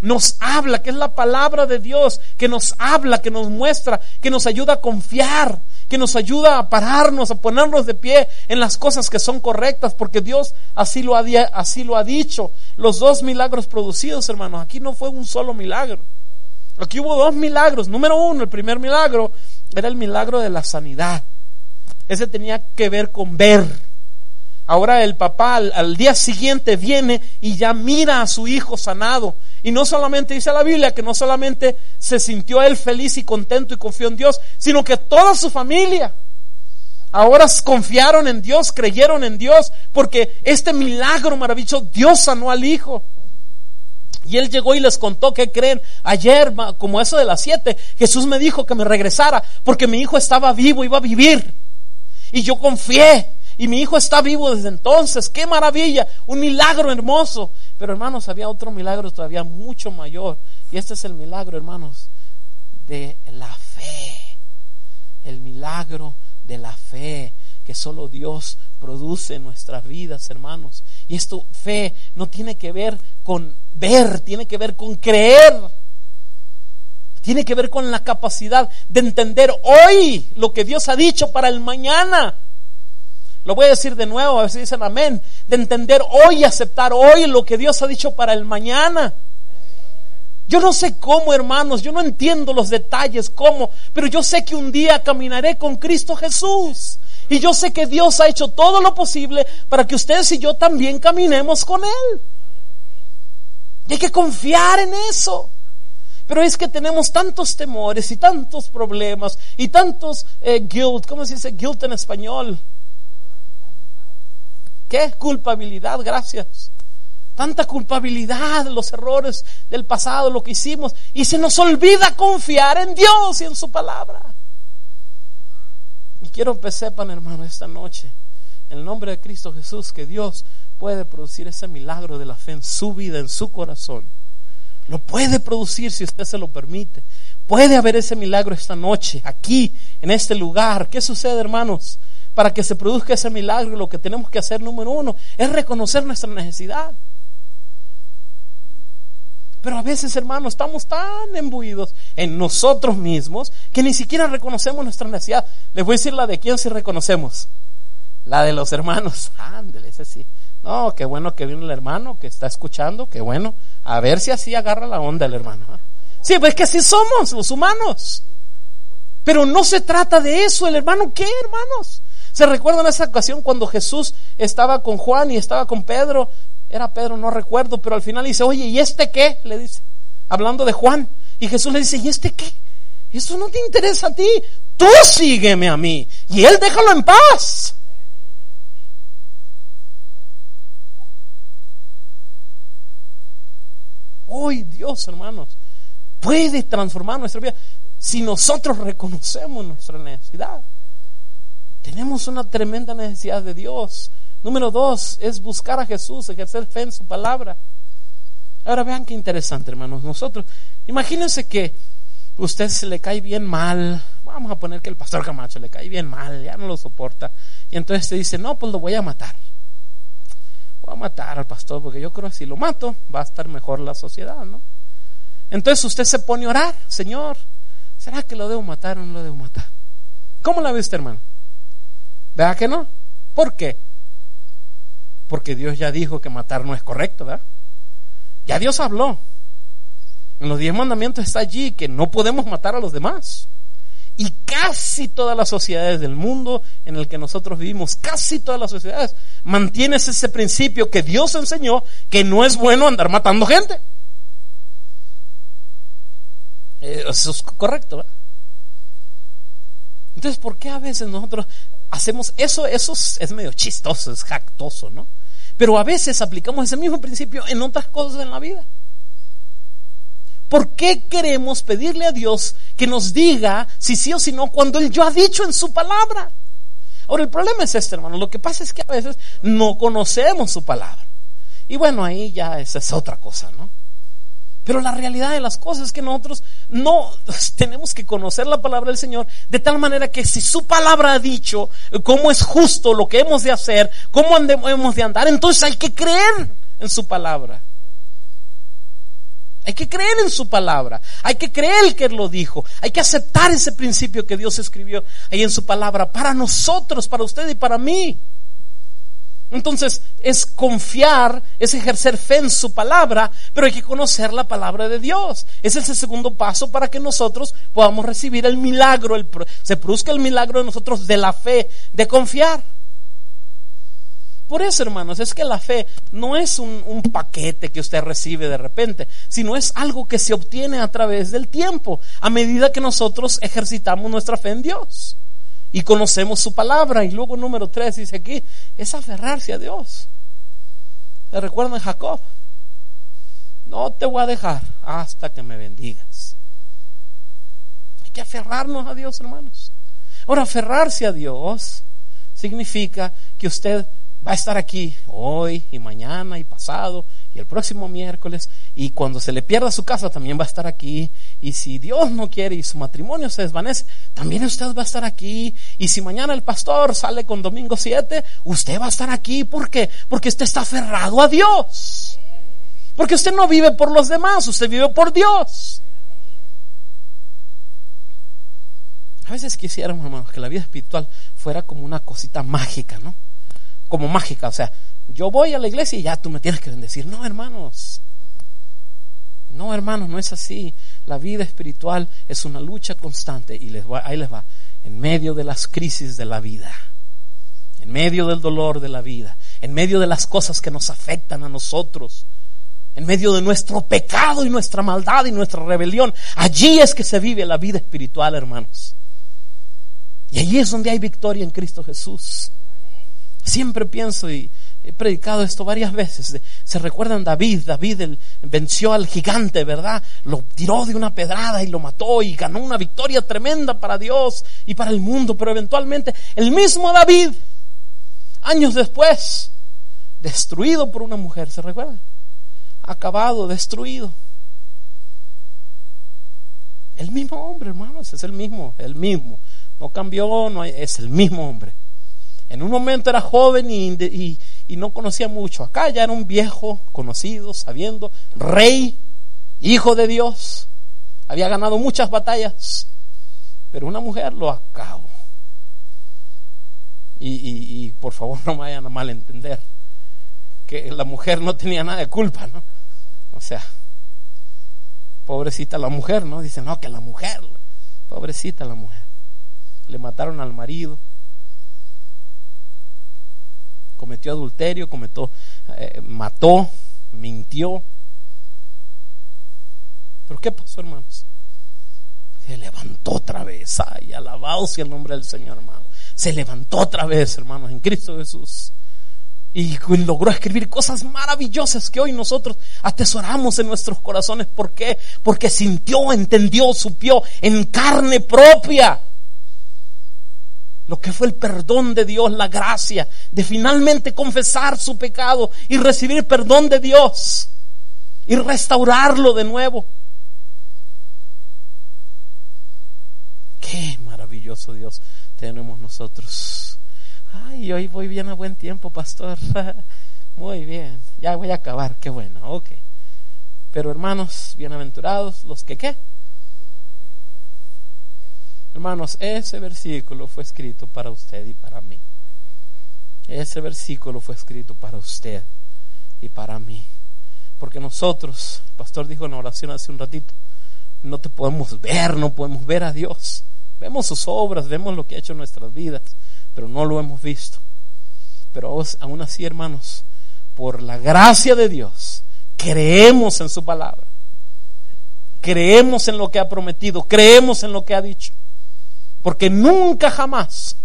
nos habla, que es la palabra de Dios, que nos habla, que nos muestra, que nos ayuda a confiar, que nos ayuda a pararnos, a ponernos de pie en las cosas que son correctas, porque Dios así lo ha, así lo ha dicho. Los dos milagros producidos, hermanos, aquí no fue un solo milagro. Aquí hubo dos milagros. Número uno, el primer milagro era el milagro de la sanidad. Ese tenía que ver con ver. Ahora el papá al, día siguiente viene y ya mira a su hijo sanado. Y no solamente dice la Biblia que no solamente se sintió él feliz y contento y confió en Dios, sino que toda su familia ahora confiaron en Dios, creyeron en Dios, porque este milagro maravilloso, Dios sanó al hijo. Y él llegó y les contó que creen. Ayer, como eso de las siete, Jesús me dijo que me regresara porque mi hijo estaba vivo, iba a vivir. Y yo confié. Y mi hijo está vivo desde entonces. ¡Qué maravilla! Un milagro hermoso. Pero hermanos, había otro milagro todavía mucho mayor. Y este es el milagro, hermanos, de la fe. El milagro de la fe que solo Dios produce en nuestras vidas, hermanos. Y esto, fe, no tiene que ver con ver, tiene que ver con creer. Tiene que ver con la capacidad de entender hoy lo que Dios ha dicho para el mañana. Lo voy a decir de nuevo, a ver si dicen amén. De entender hoy y aceptar hoy lo que Dios ha dicho para el mañana. Yo no sé cómo, hermanos, yo no entiendo los detalles, cómo, pero yo sé que un día caminaré con Cristo Jesús. Y yo sé que Dios ha hecho todo lo posible para que ustedes y yo también caminemos con Él. Y hay que confiar en eso. Pero es que tenemos tantos temores y tantos problemas y tantos eh, guilt, ¿cómo se dice guilt en español? ¿Qué? Culpabilidad, gracias. Tanta culpabilidad, los errores del pasado, lo que hicimos. Y se nos olvida confiar en Dios y en su palabra. Y quiero que sepan, hermano, esta noche, en el nombre de Cristo Jesús, que Dios puede producir ese milagro de la fe en su vida, en su corazón. Lo puede producir si usted se lo permite. Puede haber ese milagro esta noche, aquí, en este lugar. ¿Qué sucede, hermanos? Para que se produzca ese milagro, lo que tenemos que hacer, número uno, es reconocer nuestra necesidad. Pero a veces, hermanos, estamos tan embuidos en nosotros mismos que ni siquiera reconocemos nuestra necesidad. Les voy a decir la de quién si reconocemos. La de los hermanos. Ándele, ese sí. No, qué bueno que viene el hermano, que está escuchando, qué bueno. A ver si así agarra la onda el hermano. ¿eh? Sí, pues que así somos los humanos. Pero no se trata de eso. ¿El hermano qué, hermanos? ¿Se recuerdan esa ocasión cuando Jesús estaba con Juan y estaba con Pedro era Pedro, no recuerdo, pero al final dice, oye, ¿y este qué? Le dice, hablando de Juan. Y Jesús le dice, ¿y este qué? Eso no te interesa a ti. Tú sígueme a mí. Y él déjalo en paz. Hoy Dios, hermanos, puede transformar nuestra vida si nosotros reconocemos nuestra necesidad. Tenemos una tremenda necesidad de Dios. Número dos es buscar a Jesús, ejercer fe en su palabra. Ahora vean qué interesante, hermanos. Nosotros, imagínense que usted se le cae bien mal. Vamos a poner que el pastor Camacho le cae bien mal, ya no lo soporta. Y entonces te dice, no, pues lo voy a matar. Voy a matar al pastor porque yo creo que si lo mato va a estar mejor la sociedad, ¿no? Entonces usted se pone a orar, Señor, ¿será que lo debo matar o no lo debo matar? ¿Cómo la ve usted, hermano? ¿Verdad que no? ¿Por qué? porque Dios ya dijo que matar no es correcto, ¿verdad? Ya Dios habló. En los diez mandamientos está allí que no podemos matar a los demás. Y casi todas las sociedades del mundo en el que nosotros vivimos, casi todas las sociedades, mantienes ese principio que Dios enseñó que no es bueno andar matando gente. Eh, eso es correcto. ¿verdad? Entonces, ¿por qué a veces nosotros hacemos eso? Eso es medio chistoso, es jactoso, ¿no? Pero a veces aplicamos ese mismo principio en otras cosas en la vida. ¿Por qué queremos pedirle a Dios que nos diga si sí o si no cuando Él ya ha dicho en su palabra? Ahora, el problema es este, hermano. Lo que pasa es que a veces no conocemos su palabra. Y bueno, ahí ya esa es otra cosa, ¿no? Pero la realidad de las cosas es que nosotros no tenemos que conocer la palabra del Señor de tal manera que si su palabra ha dicho cómo es justo lo que hemos de hacer, cómo hemos de andar, entonces hay que creer en su palabra. Hay que creer en su palabra. Hay que creer que Él lo dijo. Hay que aceptar ese principio que Dios escribió ahí en su palabra para nosotros, para usted y para mí. Entonces es confiar, es ejercer fe en su palabra, pero hay que conocer la palabra de Dios. Ese es el segundo paso para que nosotros podamos recibir el milagro, el, se produzca el milagro de nosotros de la fe, de confiar. Por eso, hermanos, es que la fe no es un, un, paquete que usted recibe de repente, sino es algo que se obtiene a través del tiempo, a medida que nosotros ejercitamos nuestra fe en Dios y conocemos su palabra. Y luego número tres dice aquí, es aferrarse a Dios. ¿Se recuerdan Jacob? No te voy a dejar hasta que me bendigas. Hay que aferrarnos a Dios, hermanos. Ahora, aferrarse a Dios significa que usted va a estar aquí hoy y mañana y pasado y el próximo miércoles y cuando se le pierda su casa también va a estar aquí y si Dios no quiere y su matrimonio se desvanece, también usted va a estar aquí y si mañana el pastor sale con domingo 7, usted va a estar aquí, ¿por qué? Porque usted está aferrado a Dios. Porque usted no vive por los demás, usted vive por Dios. A veces quisiéramos, hermanos, que la vida espiritual fuera como una cosita mágica, ¿no? Como mágica, o sea, yo voy a la iglesia y ya tú me tienes que bendecir. No, hermanos. No, hermanos, no es así. La vida espiritual es una lucha constante y les va, ahí les va, en medio de las crisis de la vida, en medio del dolor de la vida, en medio de las cosas que nos afectan a nosotros, en medio de nuestro pecado y nuestra maldad y nuestra rebelión. Allí es que se vive la vida espiritual, hermanos. Y allí es donde hay victoria en Cristo Jesús. Siempre pienso y he predicado esto varias veces. Se recuerdan David, David venció al gigante, ¿verdad? Lo tiró de una pedrada y lo mató y ganó una victoria tremenda para Dios y para el mundo, pero eventualmente el mismo David, años después, destruido por una mujer, ¿se recuerda? acabado, destruido. El mismo hombre, hermanos, es el mismo, el mismo. No cambió, es el mismo hombre. En un momento era joven y, no conocía mucho. Acá ya era un viejo, conocido, sabiendo, rey, hijo de Dios. Había ganado muchas batallas, pero una mujer lo acabó. Y, y, por favor no me vayan a malentender que la mujer no tenía nada de culpa, ¿no? O sea, pobrecita la mujer, ¿no? Dice, no, que la mujer, pobrecita la mujer. Le mataron al marido, cometió adulterio, cometió, eh, mató, mintió. Pero ¿qué pasó, hermanos? Se levantó otra vez. Ay, alabado sea el nombre del Señor, hermano. Se levantó otra vez, hermanos, en Cristo Jesús y logró escribir cosas maravillosas que hoy nosotros atesoramos en nuestros corazones. ¿Por qué? Porque sintió, entendió, supió en carne propia lo que fue el perdón de Dios, la gracia de finalmente confesar su pecado y recibir perdón de Dios y restaurarlo de nuevo. Qué maravilloso Dios tenemos nosotros. Ay, hoy voy bien a buen tiempo, pastor. Muy bien, ya voy a acabar, qué bueno, ok. Pero hermanos, bienaventurados los que qué. Hermanos, ese versículo fue escrito para usted y para mí. Ese versículo fue escrito para usted y para mí. Porque nosotros, el pastor dijo en la oración hace un ratito, no te podemos ver, no podemos ver a Dios. Vemos sus obras, vemos lo que ha hecho en nuestras vidas pero no lo hemos visto. Pero aún así, hermanos, por la gracia de Dios, creemos en su palabra. Creemos en lo que ha prometido, creemos en lo que ha dicho. Porque nunca jamás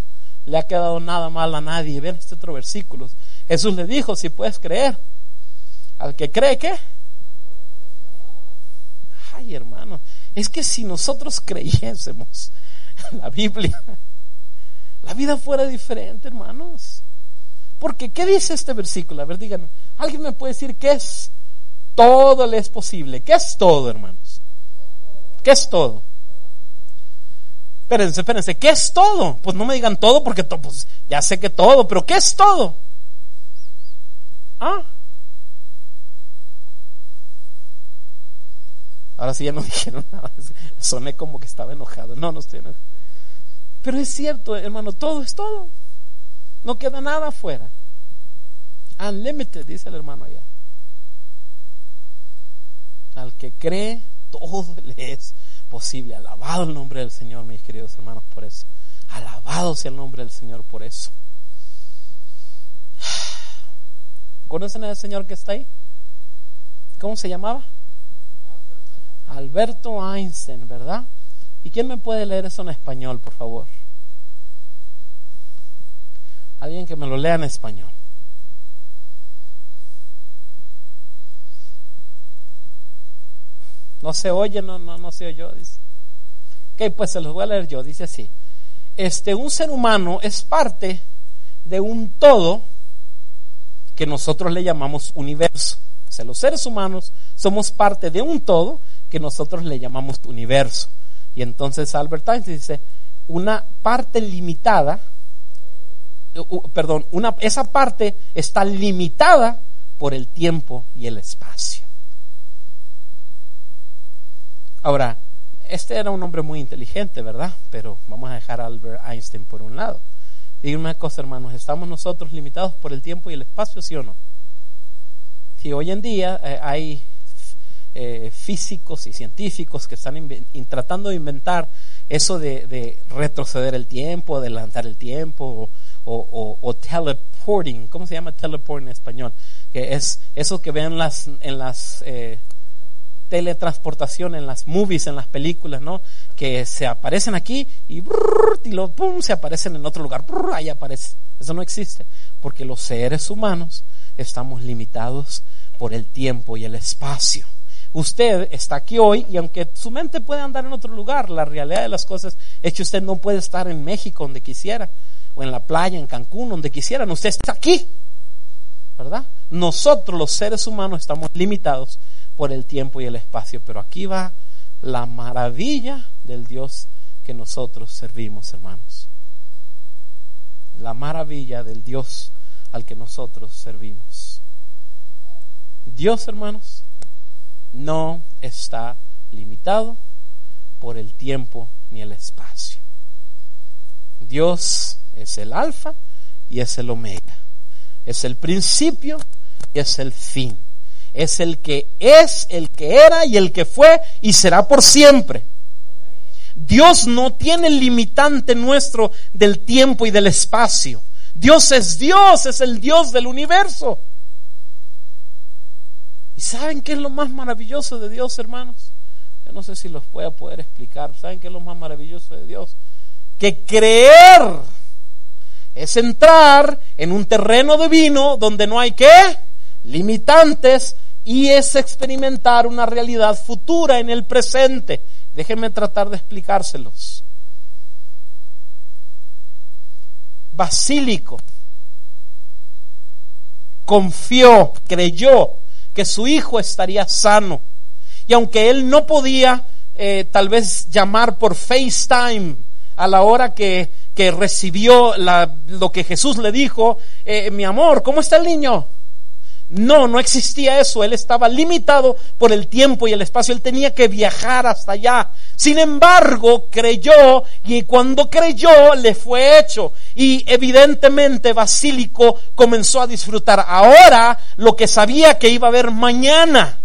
le ha quedado nada mal a nadie. Ven este otro versículo. Jesús le dijo, si puedes creer, al que cree que... Ay, hermano, es que si nosotros creyésemos la Biblia, la vida fuera diferente, hermanos. Porque, ¿qué dice este versículo? A ver, díganme. ¿Alguien me puede decir qué es? Todo le es posible. ¿Qué es todo, hermanos? ¿Qué es todo? Espérense, espérense. ¿Qué es todo? Pues no me digan todo porque pues, ya sé que todo, pero ¿qué es todo? Ah. Ahora sí ya no dijeron nada. Soné como que estaba enojado. No, no estoy enojado. Pero es cierto, hermano, todo es todo. No queda nada afuera. Unlimited, dice el hermano allá. Al que cree, todo le es posible. Alabado el nombre del Señor, mis queridos hermanos, por eso. Alabado sea el nombre del Señor por eso. ¿Conocen al Señor que está ahí? ¿Cómo se llamaba? Alberto Einstein, ¿verdad? ¿Y quién me puede leer eso en español, por favor? Alguien que me lo lea en español. No se oye, no, no, no se oye, dice. Ok, pues se los voy a leer yo. Dice así. Este, un ser humano es parte de un todo que nosotros le llamamos universo. O sea, los seres humanos somos parte de un todo que nosotros le llamamos universo. Y entonces Albert Einstein dice, una parte limitada, perdón, una, esa parte está limitada por el tiempo y el espacio. Ahora, este era un hombre muy inteligente, ¿verdad? Pero vamos a dejar a Albert Einstein por un lado. Díganme una cosa, hermanos, ¿estamos nosotros limitados por el tiempo y el espacio, sí o no? Si hoy en día eh, hay eh, físicos y científicos que están tratando de inventar eso de, retroceder el tiempo, adelantar el tiempo o, teleporting, ¿cómo se llama teleporting en español? Que es eso que ven las, en las eh, teletransportación en las movies, en las películas, ¿no? Que se aparecen aquí y, y lo, pum, se aparecen en otro lugar, ahí aparece. Eso no existe, porque los seres humanos estamos limitados por el tiempo y el espacio. Usted está aquí hoy y aunque su mente puede andar en otro lugar, la realidad de las cosas es que usted no puede estar en México donde quisiera, o en la playa, en Cancún, donde quisieran. Usted está aquí, ¿verdad? Nosotros los seres humanos estamos limitados por el tiempo y el espacio, pero aquí va la maravilla del Dios que nosotros servimos, hermanos. La maravilla del Dios al que nosotros servimos. Dios, hermanos, no está limitado por el tiempo ni el espacio. Dios es el alfa y es el omega. Es el principio y es el fin. Es el que es, el que era y el que fue y será por siempre. Dios no tiene limitante nuestro del tiempo y del espacio. Dios es Dios, es el Dios del universo. ¿Y saben qué es lo más maravilloso de Dios, hermanos? Yo no sé si los voy a poder explicar. ¿Saben qué es lo más maravilloso de Dios? Que creer es entrar en un terreno divino donde no hay qué? Limitantes y es experimentar una realidad futura en el presente. Déjenme tratar de explicárselos. Basílico confió, creyó que su hijo estaría sano. Y aunque él no podía eh, tal vez llamar por FaceTime a la hora que, que recibió lo que Jesús le dijo, eh, mi amor, ¿cómo está el niño? No, no existía eso. Él estaba limitado por el tiempo y el espacio. Él tenía que viajar hasta allá. Sin embargo, creyó y cuando creyó le fue hecho. Y evidentemente Basílico comenzó a disfrutar ahora lo que sabía que iba a haber mañana.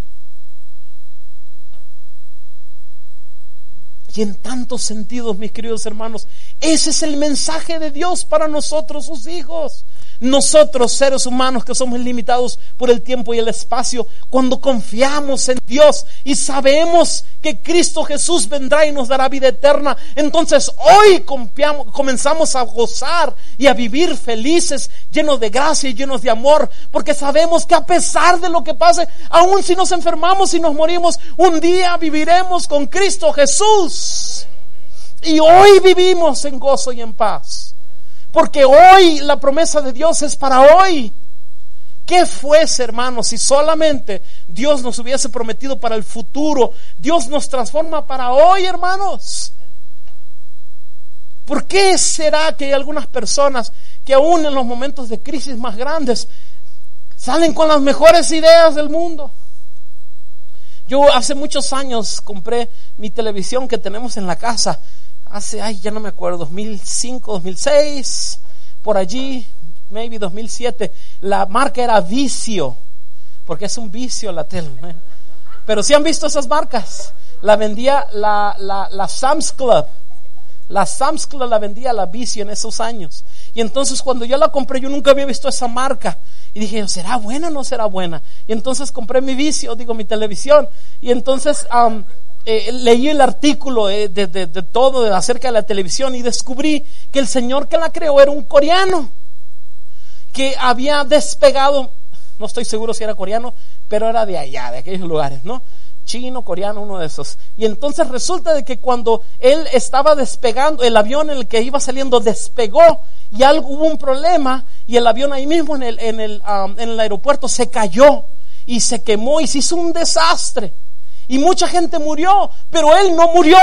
Y en tantos sentidos, mis queridos hermanos, ese es el mensaje de Dios para nosotros, sus hijos. Nosotros, seres humanos que somos limitados por el tiempo y el espacio, cuando confiamos en Dios y sabemos que Cristo Jesús vendrá y nos dará vida eterna, entonces hoy comenzamos a gozar y a vivir felices, llenos de gracia y llenos de amor, porque sabemos que a pesar de lo que pase, aun si nos enfermamos y nos morimos, un día viviremos con Cristo Jesús. Y hoy vivimos en gozo y en paz. Porque hoy la promesa de Dios es para hoy. ¿Qué fuese, hermanos, si solamente Dios nos hubiese prometido para el futuro? Dios nos transforma para hoy, hermanos. ¿Por qué será que hay algunas personas que aún en los momentos de crisis más grandes salen con las mejores ideas del mundo? Yo hace muchos años compré mi televisión que tenemos en la casa hace, ay, ya no me acuerdo, 2005, 2006, por allí, maybe 2007, la marca era Vicio, porque es un vicio la tele. Pero si han visto esas marcas, la vendía la, la, la Sam's Club. La Sam's Club la vendía la Vicio en esos años. Y entonces cuando yo la compré, yo nunca había visto esa marca. Y dije, ¿será buena o no será buena? Y entonces compré mi vicio, digo, mi televisión. Y entonces eh, leí el artículo eh, de, todo acerca de la televisión y descubrí que el señor que la creó era un coreano que había despegado, no estoy seguro si era coreano, pero era de allá, de aquellos lugares, ¿no? Chino, coreano, uno de esos. Y entonces resulta de que cuando él estaba despegando, el avión en el que iba saliendo despegó y algo hubo un problema y el avión ahí mismo en el, en el aeropuerto se cayó y se quemó y se hizo un desastre. Y mucha gente murió, pero él no murió.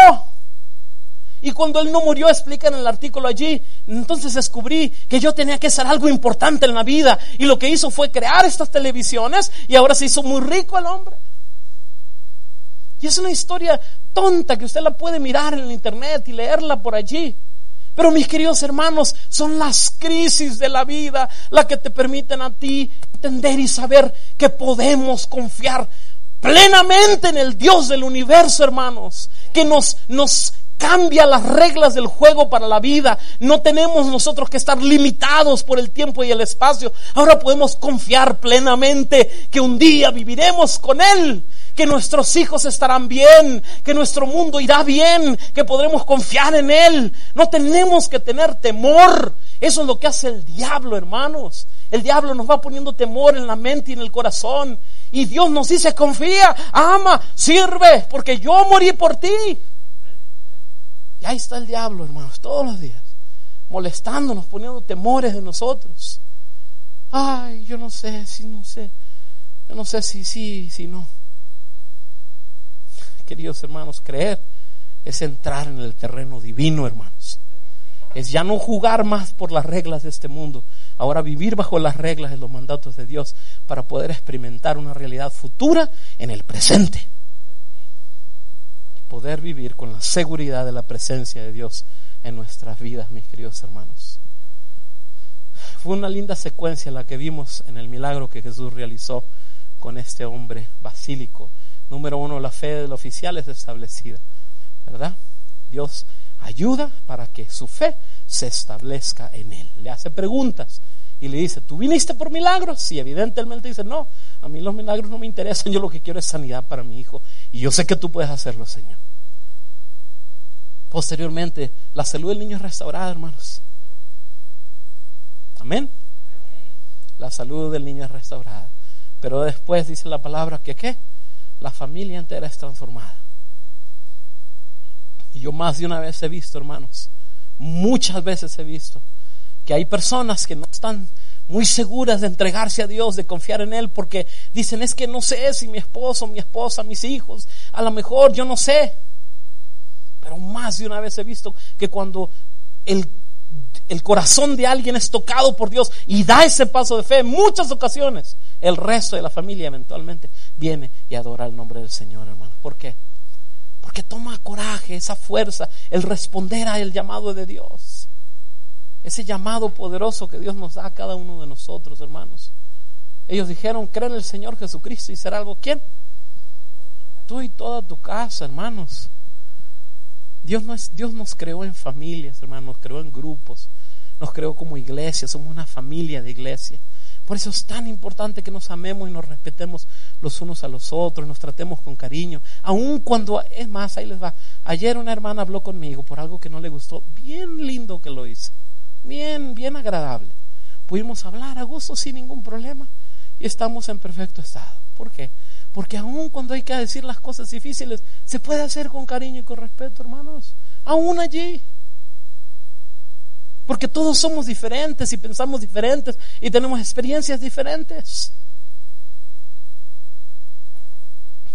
Y cuando él no murió, explica en el artículo allí, entonces descubrí que yo tenía que hacer algo importante en la vida. Y lo que hizo fue crear estas televisiones y ahora se hizo muy rico el hombre. Y es una historia tonta que usted la puede mirar en el internet y leerla por allí. Pero mis queridos hermanos, son las crisis de la vida las que te permiten a ti entender y saber que podemos confiar plenamente en el Dios del universo, hermanos, que nos, nos cambia las reglas del juego para la vida. No tenemos nosotros que estar limitados por el tiempo y el espacio. Ahora podemos confiar plenamente que un día viviremos con Él, que nuestros hijos estarán bien, que nuestro mundo irá bien, que podremos confiar en Él. No tenemos que tener temor. Eso es lo que hace el diablo, hermanos. El diablo nos va poniendo temor en la mente y en el corazón. Y Dios nos dice, confía, ama, sirve, porque yo morí por ti. Y ahí está el diablo, hermanos, todos los días, molestándonos, poniendo temores de nosotros. Ay, yo no sé, si no sé. Yo no sé si sí, si no. Queridos hermanos, creer es entrar en el terreno divino, hermanos. Es ya no jugar más por las reglas de este mundo, ahora vivir bajo las reglas de los mandatos de Dios para poder experimentar una realidad futura en el presente poder vivir con la seguridad de la presencia de Dios en nuestras vidas, mis queridos hermanos. Fue una linda secuencia la que vimos en el milagro que Jesús realizó con este hombre basílico. Número uno, la fe del oficial es establecida, ¿verdad? Dios ayuda para que su fe se establezca en él. Le hace preguntas y le dice, ¿tú viniste por milagros? Y evidentemente dice, no, a mí los milagros no me interesan, yo lo que quiero es sanidad para mi hijo. Y yo sé que tú puedes hacerlo, Señor. Posteriormente, la salud del niño es restaurada, hermanos. Amén. La salud del niño es restaurada. Pero después dice la palabra que qué? La familia entera es transformada. Y yo más de una vez he visto, hermanos, muchas veces he visto que hay personas que no están muy seguras de entregarse a Dios, de confiar en Él, porque dicen, es que no sé si mi esposo, mi esposa, mis hijos, a lo mejor yo no sé. Pero más de una vez he visto que cuando el, el corazón de alguien es tocado por Dios y da ese paso de fe, en muchas ocasiones, el resto de la familia eventualmente viene y adora el nombre del Señor, hermano. ¿Por qué? Porque toma coraje, esa fuerza, el responder al llamado de Dios. Ese llamado poderoso que Dios nos da a cada uno de nosotros, hermanos. Ellos dijeron, cree en el Señor Jesucristo y será algo. ¿Quién? Tú y toda tu casa, hermanos. Dios, Dios nos creó en familias, hermanos, nos creó en grupos, nos creó como iglesia, somos una familia de iglesia. Por eso es tan importante que nos amemos y nos respetemos los unos a los otros, nos tratemos con cariño, aun cuando, es más, ahí les va. Ayer una hermana habló conmigo por algo que no le gustó, bien lindo que lo hizo bien, bien agradable. Pudimos hablar a gusto sin ningún problema y estamos en perfecto estado. ¿Por qué? Porque aún cuando hay que decir las cosas difíciles, se puede hacer con cariño y con respeto, hermanos. Aún allí. Porque todos somos diferentes y pensamos diferentes y tenemos experiencias diferentes.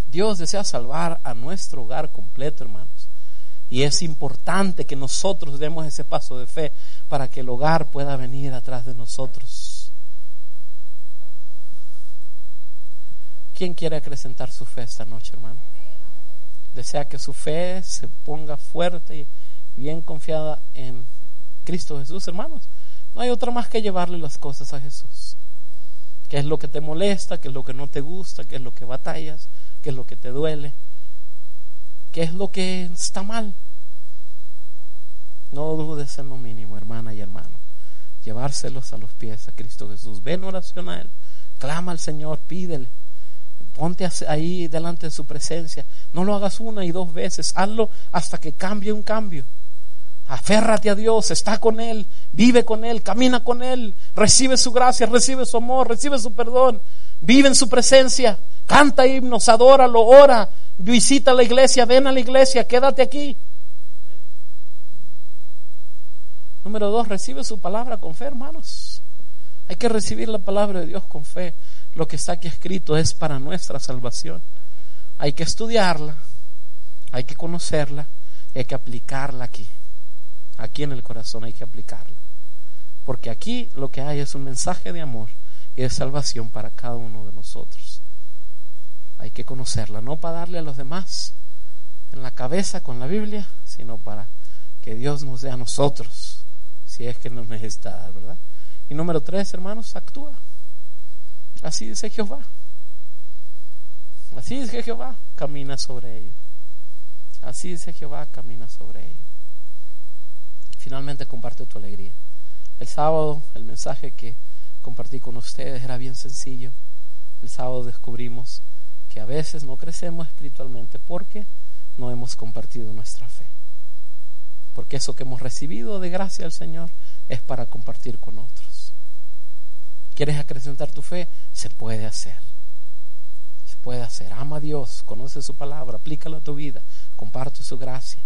Dios desea salvar a nuestro hogar completo, hermanos. Y es importante que nosotros demos ese paso de fe para que el hogar pueda venir atrás de nosotros. ¿Quién quiere acrecentar su fe esta noche, hermano? Desea que su fe se ponga fuerte y bien confiada en Cristo Jesús, hermanos. No hay otra más que llevarle las cosas a Jesús. ¿Qué es lo que te molesta? ¿Qué es lo que no te gusta? ¿Qué es lo que batallas? ¿Qué es lo que te duele? ¿Qué es lo que está mal? No dudes en lo mínimo, hermana y hermano. Llevárselos a los pies a Cristo Jesús. Ven oración a Él. Clama al Señor, pídele. Ponte ahí delante de su presencia. No lo hagas una y dos veces. Hazlo hasta que cambie un cambio. Aférrate a Dios, está con Él, vive con Él, camina con Él, recibe su gracia, recibe su amor, recibe su perdón, vive en su presencia, canta himnos, adóralo, ora, visita la iglesia, ven a la iglesia, quédate aquí. Número dos, recibe su palabra con fe, hermanos. Hay que recibir la palabra de Dios con fe. Lo que está aquí escrito es para nuestra salvación. Hay que estudiarla, hay que conocerla y hay que aplicarla aquí. Aquí en el corazón hay que aplicarla. Porque aquí lo que hay es un mensaje de amor y de salvación para cada uno de nosotros. Hay que conocerla, no para darle a los demás en la cabeza con la Biblia, sino para que Dios nos dé a nosotros si es que nos necesita ¿verdad? Y número tres, hermanos, actúa. Así dice Jehová. Así dice Jehová, camina sobre ello. Así dice Jehová, camina sobre ello. Finalmente comparte tu alegría. El sábado el mensaje que compartí con ustedes era bien sencillo. El sábado descubrimos que a veces no crecemos espiritualmente porque no hemos compartido nuestra fe. Porque eso que hemos recibido de gracia del Señor es para compartir con otros. ¿Quieres acrecentar tu fe? Se puede hacer. Se puede hacer. Ama a Dios, conoce su palabra, aplícala a tu vida, comparte su gracia.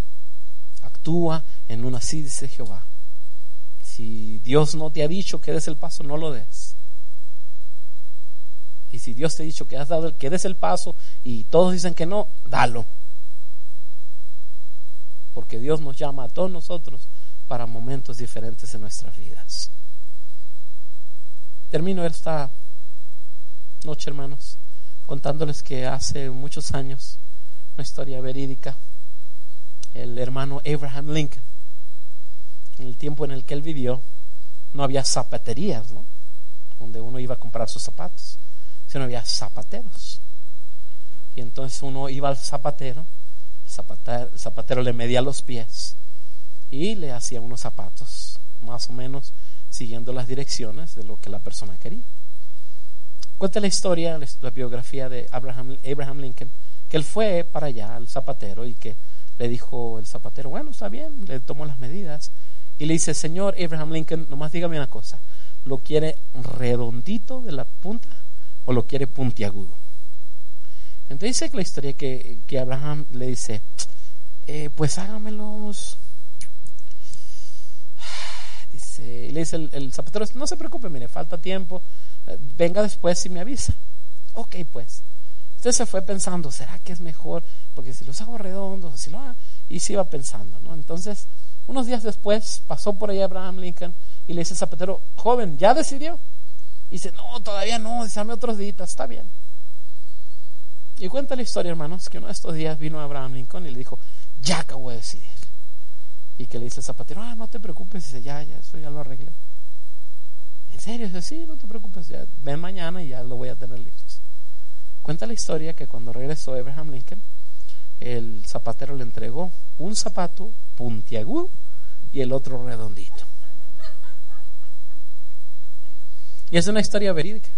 Actúa en una así dice Jehová. Si Dios no te ha dicho que des el paso, no lo des. Y si Dios te ha dicho que has dado que des el paso y todos dicen que no, dalo. Porque Dios nos llama a todos nosotros para momentos diferentes en nuestras vidas. Termino esta noche, hermanos, contándoles que hace muchos años, una historia verídica, el hermano Abraham Lincoln, en el tiempo en el que él vivió, no había zapaterías, ¿no? Donde uno iba a comprar sus zapatos, sino había zapateros. Y entonces uno iba al zapatero, el zapatero, le medía los pies y le hacía unos zapatos, más o menos siguiendo las direcciones de lo que la persona quería. Cuenta la historia, la biografía de Abraham, Abraham Lincoln, que él fue para allá al zapatero y que le dijo el zapatero, bueno, está bien, le tomó las medidas y le dice, señor Abraham Lincoln, nomás dígame una cosa, ¿lo quiere redondito de la punta o lo quiere puntiagudo? Entonces dice que la historia que, que Abraham le dice, eh, pues hágamelos Dice, le dice el, zapatero, no se preocupe, mire, falta tiempo, eh, venga después y me avisa. Ok, pues. Usted se fue pensando, ¿será que es mejor? Porque si los hago redondos, si lo y se iba pensando, ¿no? Entonces, unos días después, pasó por ahí Abraham Lincoln y le dice zapatero, joven, ¿ya decidió? Y dice, no, todavía no, dame otros días, está bien. Y cuenta la historia, hermanos, que uno de estos días vino Abraham Lincoln y le dijo, ya acabo de decidir. Y que le dice zapatero, ah, no te preocupes, dice, ya, ya, eso ya lo arreglé. ¿En serio? Dice, sí, no te preocupes, ya, ven mañana y ya lo voy a tener listo. Cuenta la historia que cuando regresó Abraham Lincoln, el zapatero le entregó un zapato puntiagudo y el otro redondito. Y es una historia verídica.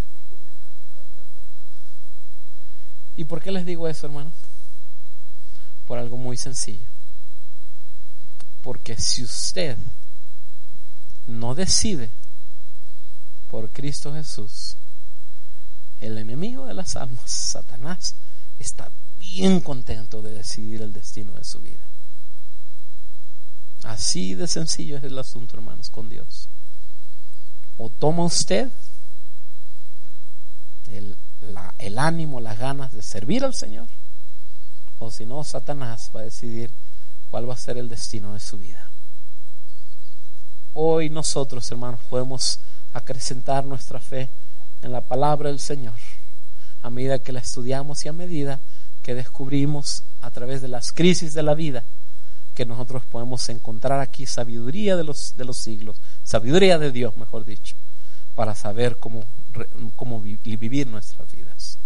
¿Y por qué les digo eso, hermano? Por algo muy sencillo. Porque si usted no decide por Cristo Jesús, el enemigo de las almas, Satanás, está bien contento de decidir el destino de su vida. Así de sencillo es el asunto, hermanos, con Dios. O toma usted el, ánimo, las ganas de servir al Señor, o si no, Satanás va a decidir cuál va a ser el destino de su vida. Hoy nosotros, hermanos, podemos acrecentar nuestra fe en la palabra del Señor a medida que la estudiamos y a medida que descubrimos a través de las crisis de la vida que nosotros podemos encontrar aquí sabiduría de los, de los siglos, sabiduría de Dios, mejor dicho, para saber cómo, cómo vivir nuestras vidas.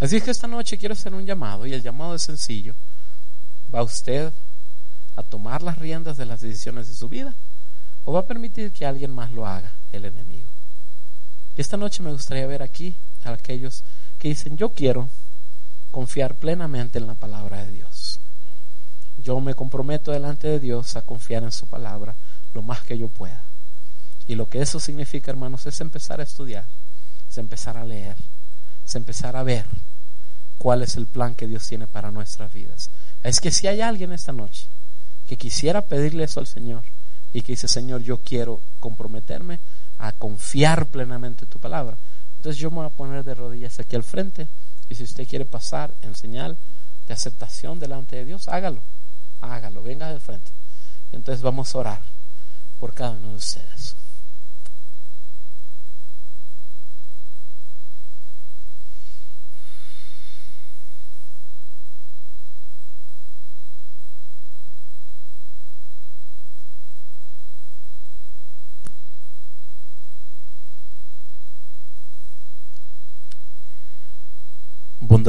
Así es que esta noche quiero hacer un llamado y el llamado es sencillo. ¿Va usted a tomar las riendas de las decisiones de su vida? ¿O va a permitir que alguien más lo haga, el enemigo? Y esta noche me gustaría ver aquí a aquellos que dicen, yo quiero confiar plenamente en la palabra de Dios. Yo me comprometo delante de Dios a confiar en su palabra lo más que yo pueda. Y lo que eso significa, hermanos, es empezar a estudiar, es empezar a leer, es empezar a ver cuál es el plan que Dios tiene para nuestras vidas. Es que si hay alguien esta noche que quisiera pedirle eso al Señor y que dice, Señor, yo quiero comprometerme a confiar plenamente en tu palabra, entonces yo me voy a poner de rodillas aquí al frente y si usted quiere pasar en señal de aceptación delante de Dios, hágalo, hágalo, venga del frente. Entonces vamos a orar por cada uno de ustedes.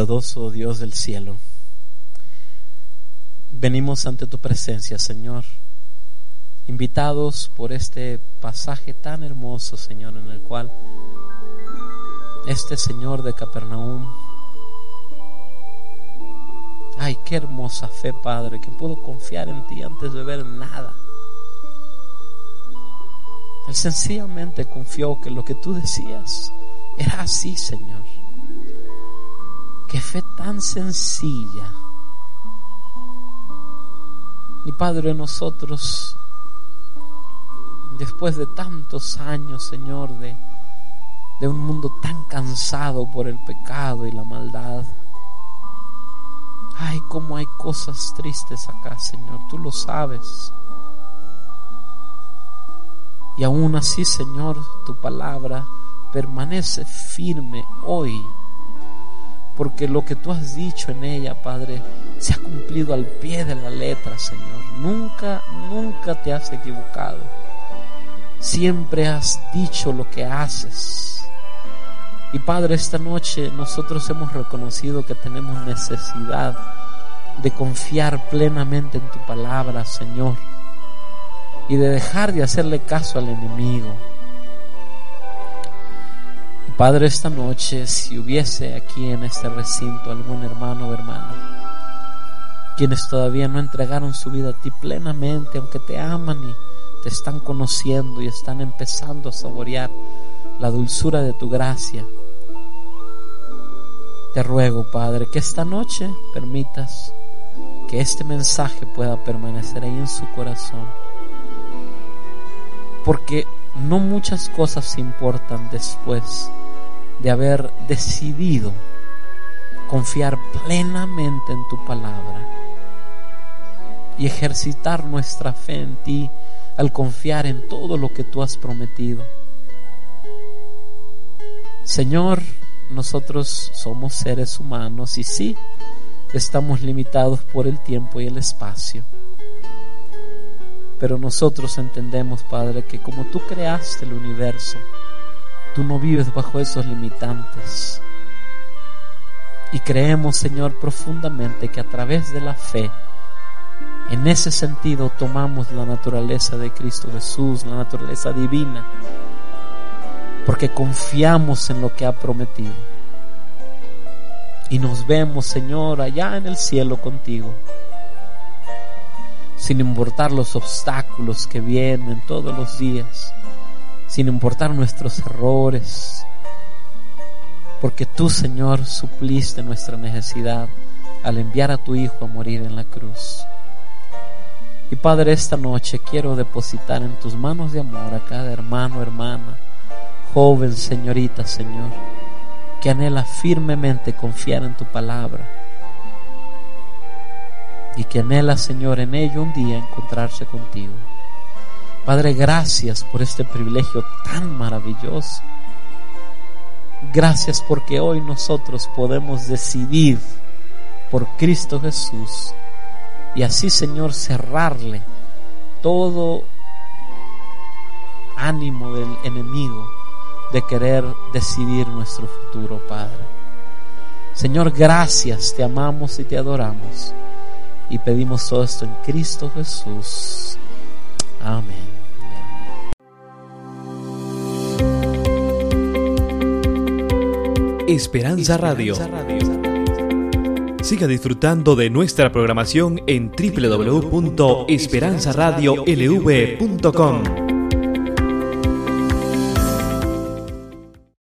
Dios del cielo, venimos ante tu presencia, Señor, invitados por este pasaje tan hermoso, Señor, en el cual este Señor de Capernaum, ay, qué hermosa fe, Padre, que puedo confiar en ti antes de ver nada. Él sencillamente confió que lo que tú decías era así, Señor. Qué fe tan sencilla. Y Padre, nosotros, después de tantos años, Señor, de, de un mundo tan cansado por el pecado y la maldad, ay, cómo hay cosas tristes acá, Señor, tú lo sabes. Y aún así, Señor, tu palabra permanece firme hoy porque lo que tú has dicho en ella, Padre, se ha cumplido al pie de la letra, Señor. Nunca, nunca te has equivocado. Siempre has dicho lo que haces. Y Padre, esta noche nosotros hemos reconocido que tenemos necesidad de confiar plenamente en tu palabra, Señor, y de dejar de hacerle caso al enemigo Padre, esta noche, si hubiese aquí en este recinto algún hermano o hermana, quienes todavía no entregaron su vida a ti plenamente, aunque te aman y te están conociendo y están empezando a saborear la dulzura de tu gracia, te ruego, Padre, que esta noche permitas que este mensaje pueda permanecer ahí en su corazón. Porque no muchas cosas importan después de haber decidido confiar plenamente en tu palabra y ejercitar nuestra fe en ti al confiar en todo lo que tú has prometido. Señor, nosotros somos seres humanos y sí, estamos limitados por el tiempo y el espacio. Pero nosotros entendemos, Padre, que como tú creaste el universo, Tú no vives bajo esos limitantes. Y creemos, Señor, profundamente que a través de la fe, en ese sentido tomamos la naturaleza de Cristo Jesús, la naturaleza divina, porque confiamos en lo que ha prometido. Y nos vemos, Señor, allá en el cielo contigo, sin importar los obstáculos que vienen todos los días sin importar nuestros errores, porque tú, Señor, supliste nuestra necesidad al enviar a tu Hijo a morir en la cruz. Y Padre, esta noche quiero depositar en tus manos de amor a cada hermano, hermana, joven, señorita, Señor, que anhela firmemente confiar en tu palabra y que anhela, Señor, en ello un día encontrarse contigo. Padre, gracias por este privilegio tan maravilloso. Gracias porque hoy nosotros podemos decidir por Cristo Jesús y así, Señor, cerrarle todo ánimo del enemigo de querer decidir nuestro futuro, Padre. Señor, gracias, te amamos y te adoramos y pedimos todo esto en Cristo Jesús. Amén. Esperanza Radio. Siga disfrutando de nuestra programación en www.esperanzaradiolv.com.